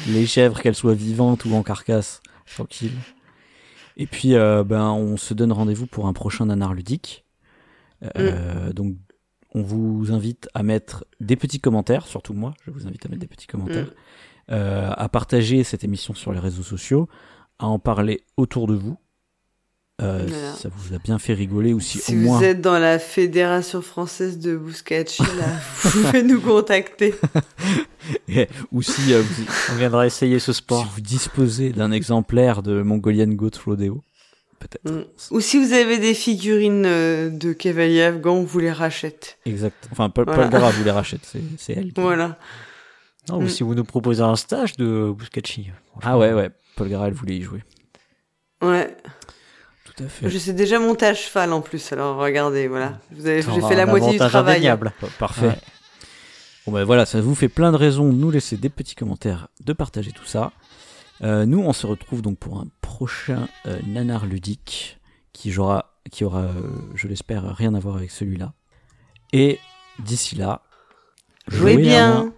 les chèvres, qu'elles soient vivantes ou en carcasse, tranquille. Et puis, euh, ben, on se donne rendez-vous pour un prochain nanar ludique. Euh, Donc, on vous invite à mettre des petits commentaires, surtout moi, je vous invite à mettre des petits commentaires, Mm. euh, à partager cette émission sur les réseaux sociaux, à en parler autour de vous. Euh, Voilà. Ça vous a bien fait rigoler ou si, Si au vous moins êtes dans la fédération française de Bouscatchi, là, vous pouvez nous contacter. ou si, euh, vous, On viendra essayer ce si sport. vous disposez d'un exemplaire de Mongolian Goat Rodeo, peut-être. Mm. Ou si vous avez des figurines euh, de cavaliers afghans, on vous les rachète. Exact. Enfin, Paul, Voilà. Paul Gara vous les rachète, c'est c'est elle. qui- Voilà. Non, ou Mm. si vous nous proposez un stage de Buscacci. Ah ouais, ouais. Paul Gara, elle voulait y jouer. Ouais. Tout à fait. Je sais déjà monter à cheval en plus, alors regardez, voilà. Vous avez- J'ai fait la moitié du avantage travail. indéniable. Pa- Parfait. Ouais. Bon ben voilà, ça vous fait plein de raisons de nous laisser des petits commentaires, de partager tout ça. Euh, nous, on se retrouve donc pour un prochain euh, nanar ludique qui aura, qui aura, euh, je l'espère, rien à voir avec celui-là. Et d'ici là, Jouez bien.